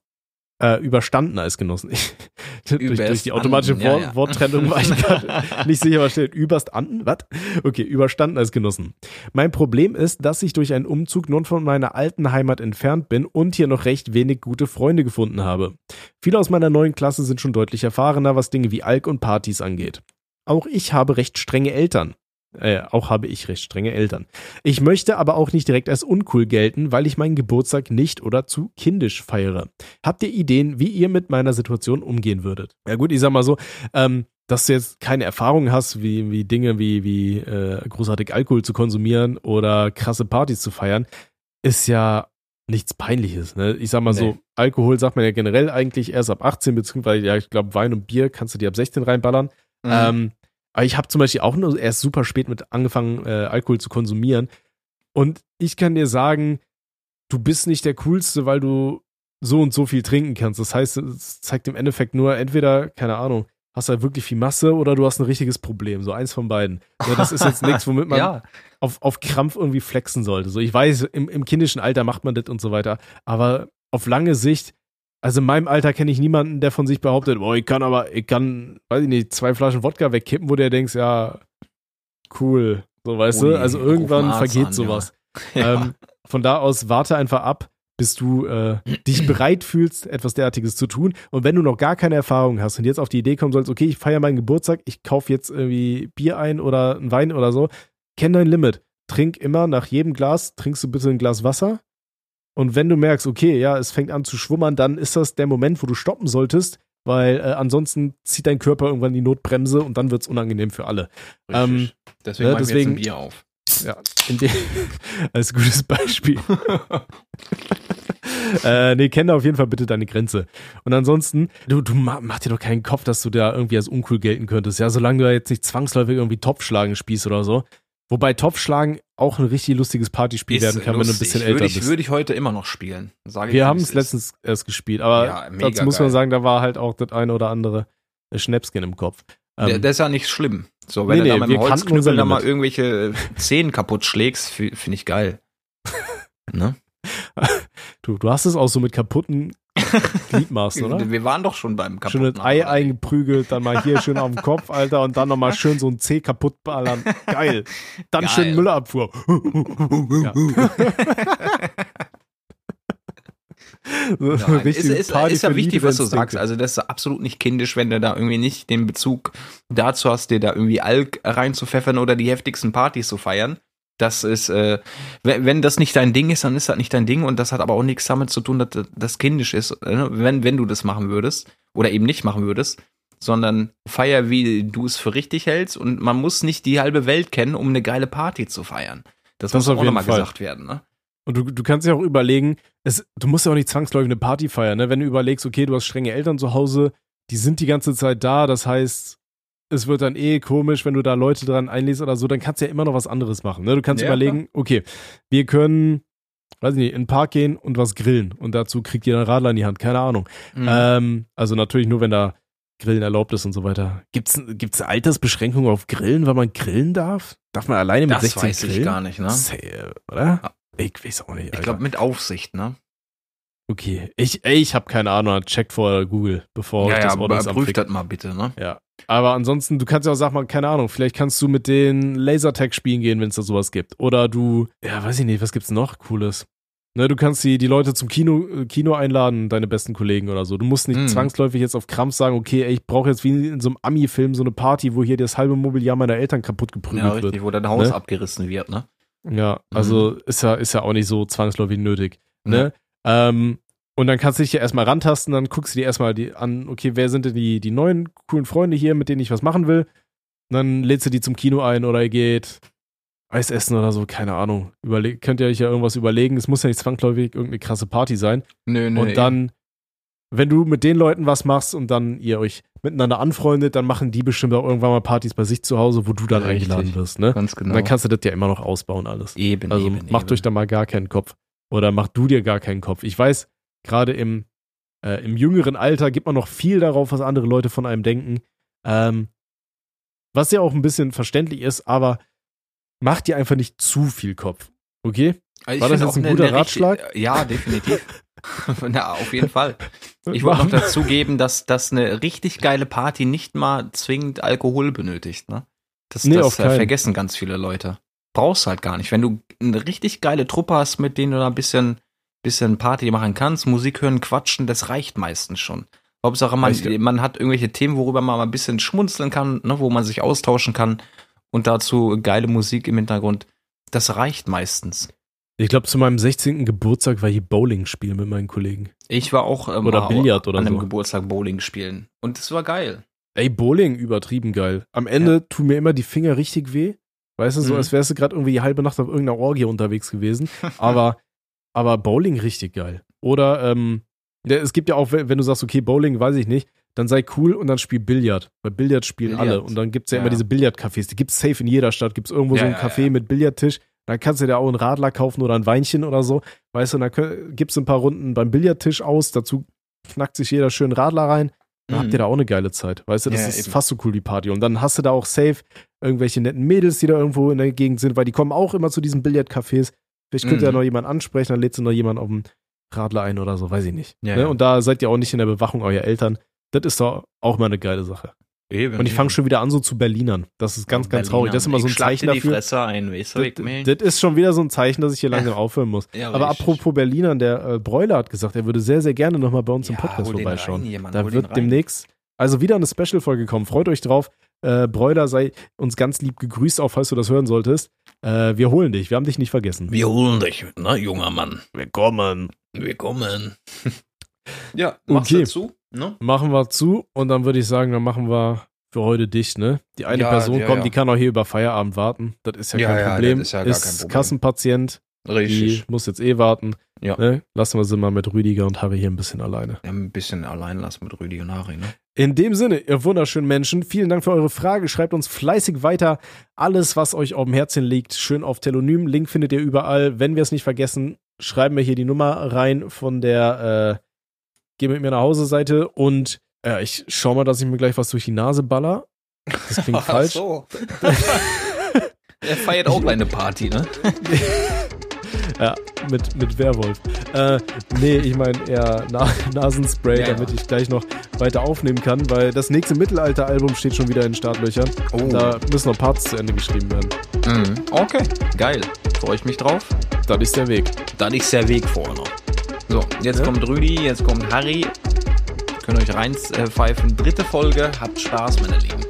äh, überstanden als genossen. Ich, durch, durch die automatische Wort, ja, ja. Worttrennung war ich gerade nicht sicher, was steht. Überstanden? Was? Okay, überstanden als genossen. Mein Problem ist, dass ich durch einen Umzug nun von meiner alten Heimat entfernt bin und hier noch recht wenig gute Freunde gefunden habe. Viele aus meiner neuen Klasse sind schon deutlich erfahrener, was Dinge wie Alk und Partys angeht. Auch ich habe recht strenge Eltern. Äh, auch habe ich recht strenge Eltern. Ich möchte aber auch nicht direkt als uncool gelten, weil ich meinen Geburtstag nicht oder zu kindisch feiere. Habt ihr Ideen, wie ihr mit meiner Situation umgehen würdet? Ja gut, ich sag mal so, ähm, dass du jetzt keine Erfahrung hast, wie, wie Dinge wie, wie äh, großartig Alkohol zu konsumieren oder krasse Partys zu feiern, ist ja nichts Peinliches. Ne? Ich sag mal so, Nee. Alkohol sagt man ja generell eigentlich erst ab 18, beziehungsweise ja, ich glaube, Wein und Bier kannst du dir ab 16 reinballern. Mhm. Ähm, aber ich habe zum Beispiel auch nur erst super spät mit angefangen, äh, Alkohol zu konsumieren. Und ich kann dir sagen, du bist nicht der Coolste, weil du so und so viel trinken kannst. Das heißt, es zeigt im Endeffekt nur entweder, keine Ahnung, hast halt wirklich viel Masse oder du hast ein richtiges Problem. So eins von beiden. Ja, das ist jetzt nichts, womit man Ja, auf, auf Krampf irgendwie flexen sollte. So, ich weiß, im, im kindischen Alter macht man das und so weiter, aber auf lange Sicht, also in meinem Alter kenne ich niemanden, der von sich behauptet, boah, ich kann aber, ich kann, weiß ich nicht, zwei Flaschen Wodka wegkippen, wo der denkst, ja, cool. So, weißt Ui, du? Also irgendwann vergeht an, sowas. ja. Ähm, von da aus warte einfach ab, bis du äh, dich bereit fühlst, etwas derartiges zu tun. Und wenn du noch gar keine Erfahrung hast und jetzt auf die Idee kommen sollst, okay, ich feiere meinen Geburtstag, ich kaufe jetzt irgendwie Bier ein oder einen Wein oder so, kenn dein Limit. Trink immer nach jedem Glas, trinkst du bitte ein Glas Wasser. Und wenn du merkst, okay, ja, es fängt an zu schwummern, dann ist das der Moment, wo du stoppen solltest, weil äh, ansonsten zieht dein Körper irgendwann die Notbremse und dann wird's unangenehm für alle. Ähm, deswegen ne, machen wir jetzt deswegen- ein Bier auf. Ja, als gutes Beispiel. äh, nee, kenne auf jeden Fall bitte deine Grenze. Und ansonsten, du, du ma- mach dir doch keinen Kopf, dass du da irgendwie als uncool gelten könntest. Ja, solange du da jetzt nicht zwangsläufig irgendwie Topfschlagen spielst oder so. Wobei Topfschlagen auch ein richtig lustiges Partyspiel werden kann, wenn du ein bisschen älter würde ich, bist. Würde ich heute immer noch spielen. Sage Wir haben es ist. letztens erst gespielt, aber Ja, dazu muss man geil. sagen, da war halt auch das eine oder andere Schnäpschen im Kopf. Der, Ähm, der ist ja nicht schlimm. So, wenn Nee, du da nee, mit dem Holzknüppel da mal irgendwelche Zehen kaputt schlägst, finde ich geil. ne? Du, du hast es auch so mit kaputten Gliedmaßen, oder? Wir waren doch schon beim Schön das kaputten Ei Ei. eingeprügelt, dann mal hier schön auf den Kopf, Alter, und dann nochmal schön so ein C kaputt ballern. Geil. Dann Geil. schön Müllabfuhr. so, Nein, ist, ist, Party ist ja wichtig, was du sagst. Also das ist absolut nicht kindisch, wenn du da irgendwie nicht den Bezug dazu hast, dir da irgendwie Alk reinzupfeffern oder die heftigsten Partys zu feiern. Das ist, äh, wenn, wenn das nicht dein Ding ist, dann ist das nicht dein Ding und das hat aber auch nichts damit zu tun, dass das- kindisch ist, äh, wenn, wenn du das machen würdest oder eben nicht machen würdest, sondern feier, wie du es für richtig hältst und man muss nicht die halbe Welt kennen, um eine geile Party zu feiern. Das, Das muss auch nochmal gesagt werden, ne? Und du, du kannst ja auch überlegen, es, du musst ja auch nicht zwangsläufig eine Party feiern, ne? Wenn du überlegst, okay, du hast strenge Eltern zu Hause, die sind die ganze Zeit da, das heißt, es wird dann eh komisch, wenn du da Leute dran einlädst oder so, dann kannst du ja immer noch was anderes machen. Ne? Du kannst Ja, überlegen, okay, wir können, weiß ich nicht, in den Park gehen und was grillen. Und dazu kriegt jeder einen Radler in die Hand, keine Ahnung. Mhm. Ähm, also natürlich nur, wenn da Grillen erlaubt ist und so weiter. Gibt's gibt's eine Altersbeschränkung auf Grillen, weil man grillen darf? Darf man alleine mit das 16 weiß grillen? ich gar nicht, ne? Oder? Ja. Ich weiß auch nicht. Ich Alter. glaube mit Aufsicht, ne? Okay, ich, ey, ich habe keine Ahnung, checkt vor Google, bevor ja, ich das ja, Ordnungsamt prüf fick. das mal bitte, ne? Aber ansonsten, du kannst ja auch sagen, mal, keine Ahnung, vielleicht kannst du mit den Lasertag spielen gehen, wenn es da sowas gibt. Oder du, ja, weiß ich nicht, was gibt's noch Cooles? Ne, du kannst die, die Leute zum Kino, äh, Kino einladen, deine besten Kollegen oder so. Du musst nicht Mhm. zwangsläufig jetzt auf Krampf sagen, okay, ey, ich brauche jetzt wie in so einem Ami-Film so eine Party, wo hier das halbe Mobiliar meiner Eltern kaputt geprügelt Ja, wird. richtig, wo dein Haus Ne? abgerissen wird, ne? Ja, also ist ja, ist ja auch nicht so zwangsläufig nötig. Ja. Ähm, und dann kannst du dich ja erstmal rantasten, dann guckst du dir erstmal die an, okay, wer sind denn die, die neuen coolen Freunde hier, mit denen ich was machen will? Und dann lädst du die zum Kino ein oder ihr geht Eis essen oder so, keine Ahnung. Überle könnt ihr euch ja irgendwas überlegen. Es muss ja nicht zwangsläufig irgendeine krasse Party sein. Nö, nö. und dann, wenn du mit den Leuten was machst und dann ihr euch miteinander anfreundet, dann machen die bestimmt auch irgendwann mal Partys bei sich zu Hause, wo du dann Richtig. eingeladen wirst, ne? ganz genau. Und dann kannst du das ja immer noch ausbauen alles. eben, Also eben, macht eben. euch da mal gar keinen Kopf. Oder macht du dir gar keinen Kopf. Ich weiß, gerade im, äh, im jüngeren Alter gibt man noch viel darauf, was andere Leute von einem denken. Ähm, was ja auch ein bisschen verständlich ist, aber macht dir einfach nicht zu viel Kopf. Okay? Also War das jetzt ein eine- guter eine richtig- Ratschlag? Ja, definitiv. Na, auf jeden Fall. Ich wollte noch dazu geben, dass, dass eine richtig geile Party nicht mal zwingend Alkohol benötigt, ne? Das, Nee, das äh, vergessen ganz viele Leute. Brauchst halt gar nicht. Wenn du eine richtig geile Truppe hast, mit denen du da ein bisschen, bisschen Party machen kannst, Musik hören, quatschen, das reicht meistens schon. Hauptsache, man, ja. man hat irgendwelche Themen, worüber man mal ein bisschen schmunzeln kann, ne, wo man sich austauschen kann und dazu geile Musik im Hintergrund. Das reicht meistens. Ich glaube, zu meinem 16. Geburtstag war hier Bowling spielen mit meinen Kollegen. Ich war auch ähm, Oder Billard oder an so. Geburtstag Bowling spielen. Und es war geil. Ey, Bowling übertrieben geil. Am Ende tun mir immer die Finger richtig weh. Weißt du, so Mhm. als wärst du gerade irgendwie die halbe Nacht auf irgendeiner Orgie unterwegs gewesen. Aber, aber Bowling richtig geil. Oder ähm, es gibt ja auch, wenn du sagst, okay, Bowling, weiß ich nicht, dann sei cool und dann spiel Billard. Weil Billard spielen Billard. alle. Und dann gibt's ja, Ja. immer diese Billardcafés. Die gibt's safe in jeder Stadt. Gibt's irgendwo so Ja, ein ja, Café mit Billardtisch. Dann kannst du dir auch einen Radler kaufen oder ein Weinchen oder so. Weißt du, dann gibst du ein paar Runden beim Billardtisch aus. Dazu knackt sich jeder schön Radler rein. Dann habt ihr da auch eine geile Zeit. Weißt du, das Ja, ist eben. fast so cool, die Party. Und dann hast du da auch safe irgendwelche netten Mädels, die da irgendwo in der Gegend sind, weil die kommen auch immer zu diesen Billardcafés. Vielleicht könnt ihr ja Mhm. noch jemanden ansprechen, dann lädst du noch jemanden auf dem Radler ein oder so, weiß ich nicht. Ja, ne? ja. Und da seid ihr auch nicht in der Bewachung eurer Eltern. Das ist doch auch mal eine geile Sache. Eben, Und ich fange schon wieder an, so zu Berlinern. Das ist ganz, ganz traurig. Das ist immer so ein ich Zeichen dir die dafür. Fresse ein, weißt du. Das, das ist schon wieder so ein Zeichen, dass ich hier lange aufhören muss. Ja, Aber richtig. apropos Berlinern, der äh, Bräuler hat gesagt, er würde sehr, sehr gerne nochmal bei uns im Ja, Podcast hol den vorbeischauen. rein da wird demnächst also wieder eine Special-Folge kommen. Freut euch drauf. Äh, Bräuler sei uns ganz lieb gegrüßt, auch falls du das hören solltest. Äh, wir holen dich. Wir haben dich nicht vergessen. Wir holen dich, ne, junger Mann. Willkommen. Willkommen. ja, machst Okay. du zu, ne? Machen wir zu und dann würde ich sagen, dann machen wir für heute dicht, ne? Die eine Ja, Person ja, kommt, ja. die kann auch hier über Feierabend warten. Das ist ja, Ja, kein ja, Problem. das ist ja gar kein Problem. Kassenpatient, die muss jetzt eh warten. Ja. Ne? Lassen wir sie mal mit Rüdiger und Harry hier ein bisschen alleine. Ja, ein bisschen allein lassen mit Rüdi und Harry, ne? In dem Sinne, ihr wunderschönen Menschen, vielen Dank für eure Frage. Schreibt uns fleißig weiter. Alles, was euch auf dem Herzen liegt, schön auf Telonym. Link findet ihr überall. Wenn wir es nicht vergessen, schreiben wir hier die Nummer rein von der äh, Geh mit mir nach Hause Seite und äh, ich schau mal, dass ich mir gleich was durch die Nase baller. Das klingt falsch. so. er feiert auch eine Party, ne? Ja, mit, mit Werwolf. Äh, nee, ich meine eher Na Nasenspray, Ja, damit ich gleich noch weiter aufnehmen kann, weil das nächste Mittelalter-Album steht schon wieder in Startlöchern. Oh. Da müssen noch Parts zu Ende geschrieben werden. Mhm. Okay, geil. Freue ich mich drauf. Das ist der Weg. Dann ist der Weg vorne. So, jetzt Ja. kommt Rüdi, jetzt kommt Harry. Könnt euch reinpfeifen. Dritte Folge. Habt Spaß, meine Lieben.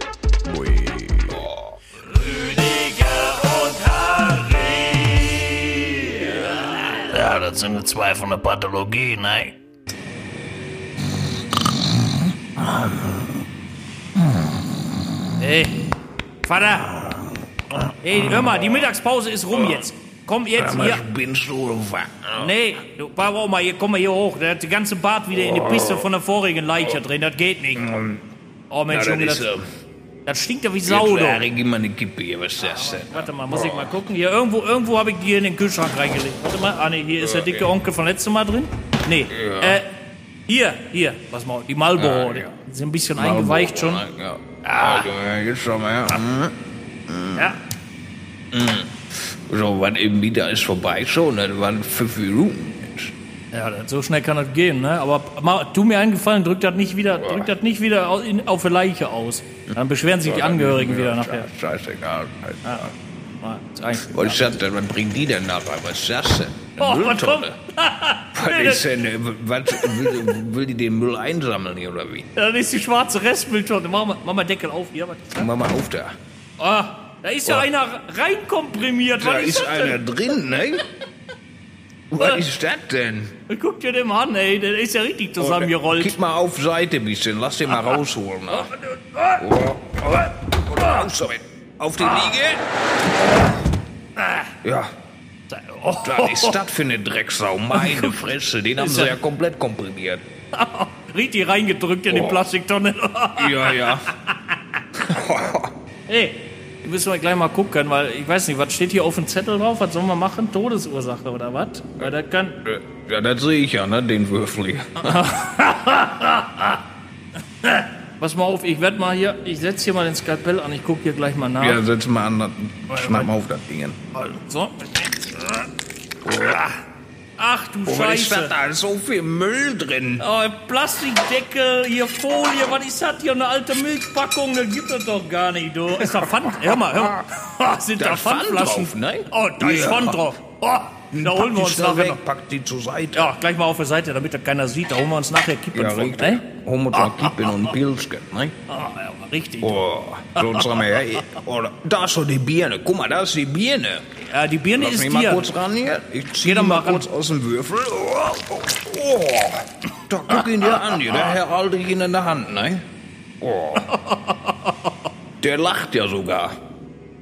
Ja, das sind die zwei von der Pathologie, ne? Hey, Vater. Hey, hör mal, die Mittagspause ist rum jetzt. Komm jetzt hier. Binst du wach? Nee, du, warum mal hier, komm mal hier hoch. Der hat die ganze Bart wieder in die Piste von der vorigen Leiche drin. Das geht nicht. Oh Mensch, Junge, das, das stinkt ja wie Sau, du. Gib mal eine Kippe hier, was das denn? Warte mal, muss ich mal gucken. Hier, irgendwo, irgendwo habe ich die in den Kühlschrank reingelegt. Warte mal. Ah, nee, hier ist der dicke Onkel von letztem Mal drin. Nee, äh, hier, hier, was mal, die Marlboro. Die sind ein bisschen eingeweicht schon. Ja. Ah. Jetzt schon mal, ja. Ja. So, wann eben wieder ist vorbei schon, ne? das waren fünf Minuten. Ja, so schnell kann das gehen, ne? Aber mal, tu mir einen Gefallen, drück das nicht wieder, drück das nicht wieder au- in, auf eine Leiche aus. Dann beschweren sich die Angehörigen wieder nachher. Scheißegal. Was ist das denn? Was bringen die denn nachher? Was ist das denn? Eine Oh, was Mülltonne? kommt? Was ist denn, äh, was, will, will die den Müll einsammeln hier oder wie? Ja, Das ist die schwarze Restmülltonne. Mach mal, mach mal Deckel auf hier. Was? Mach mal auf da. Ah, da ist ja einer reinkomprimiert. Da Was ist ist das einer denn? drin, ne? Was ist das denn? Guck dir den mal an, ey. Der ist ja richtig zusammengerollt. Kipp mal auf Seite ein bisschen, lass den mal rausholen. Na. Oh. Raus damit. Auf die Liege. Ja, Oh, was ist das für eine Drecksau? Meine Fresse, den haben sie ja- komplett komprimiert. richtig reingedrückt in die Oh. Plastiktonne. Ja, ja. Ey, müssen wir gleich mal gucken, weil ich weiß nicht, was steht hier auf dem Zettel drauf? Was sollen wir machen? Todesursache oder was? Weil das kann. Ja, das sehe ich ja, ne, den Würfel hier. Pass mal auf, ich werde mal hier, ich setze hier mal den Skalpell an, ich gucke hier gleich mal nach. Ja, setz mal an, schnapp mal auf das Ding. So. Ach du Oh, was ist das Scheiße. da? So viel Müll drin. Oh, Plastikdeckel, hier Folie, was ist das hier? Eine alte Milchpackung, das gibt es doch gar nicht, du. Ist da Pfand? Hör mal, hör mal. Sind da, Da ist Pfand Pfandflaschen? drauf, ne? Oh, da ist Ja. Pfand drauf. Oh, da holen wir uns nachher weg, noch. pack die zur Seite. Ja, gleich mal auf der Seite, damit das keiner sieht. Da holen wir uns nachher Kippen Ja, von. richtig. Ne? Holen wir uns noch Kippen und Pilzchen, ne? Ah, ja, richtig. Oh, so sag mal, hey, oh, da ist doch die Birne. Guck mal, da ist die Birne. Ja, die Birne Lass ist mich mal hier. kurz ran hier. Ich zieh mal mal kurz aus dem Würfel. Oh, oh, oh. Da guck ihn dir an, hier. Der Herr halte ich ihn in der Hand, ne? Oh. Der lacht ja sogar.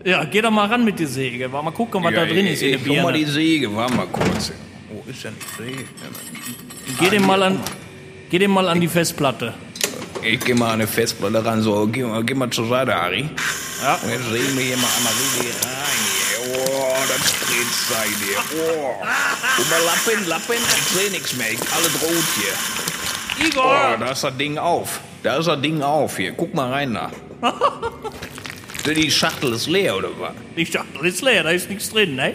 Ja, geh doch mal ran mit der Säge. Mal gucken, was da drin ist in der ich, guck mal die. Säge, warte mal kurz. Wo ist denn die Säge? Geh dem mal an, geh dem mal an die Festplatte. Ich geh mal an eine Festplatte ran, so, geh mal, geh mal zur Seite, Harry. Ja. Und jetzt sehen wir hier mal einmal richtig rein. Oh, das spritzt da hier. Oh. Guck mal, Lappen, Lappen, ich seh nix mehr. Ich alles rot hier. Oh, Igor! da ist das Ding auf. Da ist das Ding auf hier. Guck mal rein da. Die Schachtel ist leer, oder was? Die Schachtel ist leer, da ist nichts drin, ne?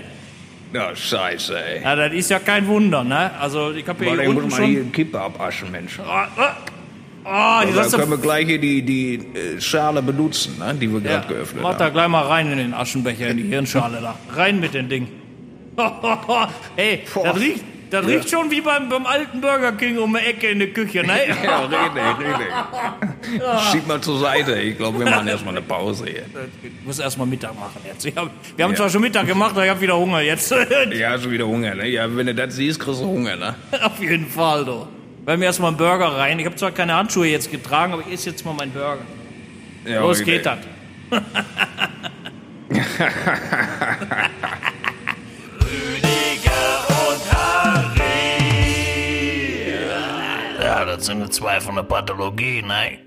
Ja, scheiße, ey. Ja, das ist ja kein Wunder, ne? Also, ich habe Boah, hier dann muss unten man hier schon... eine Kippe abaschen, Mensch. Ah, ah, ah, die du... können wir gleich hier die, die äh, Schale benutzen, ne, die wir Ja, gerade geöffnet mach da haben. gleich mal rein in den Aschenbecher, in die Hirnschale da. Rein mit dem Ding. Ey, das riecht, das riecht schon wie beim, beim alten Burger King um die Ecke in der Küche, ne? Ja, richtig, richtig. Schieb mal zur Seite. Ich glaube, wir machen erstmal eine Pause hier. Ich muss erstmal Mittag machen jetzt. Hab, wir haben zwar schon Mittag gemacht, aber ich habe wieder Hunger jetzt. Ja, du wieder Hunger, ne? Ja, wenn du das siehst, kriegst du Hunger, ne? Auf jeden Fall, du. Weil mir erstmal einen Burger rein. Ich habe zwar keine Handschuhe jetzt getragen, aber ich esse jetzt mal meinen Burger. Ja, Los geht das. Das sind zwei von der Pathologie, ne?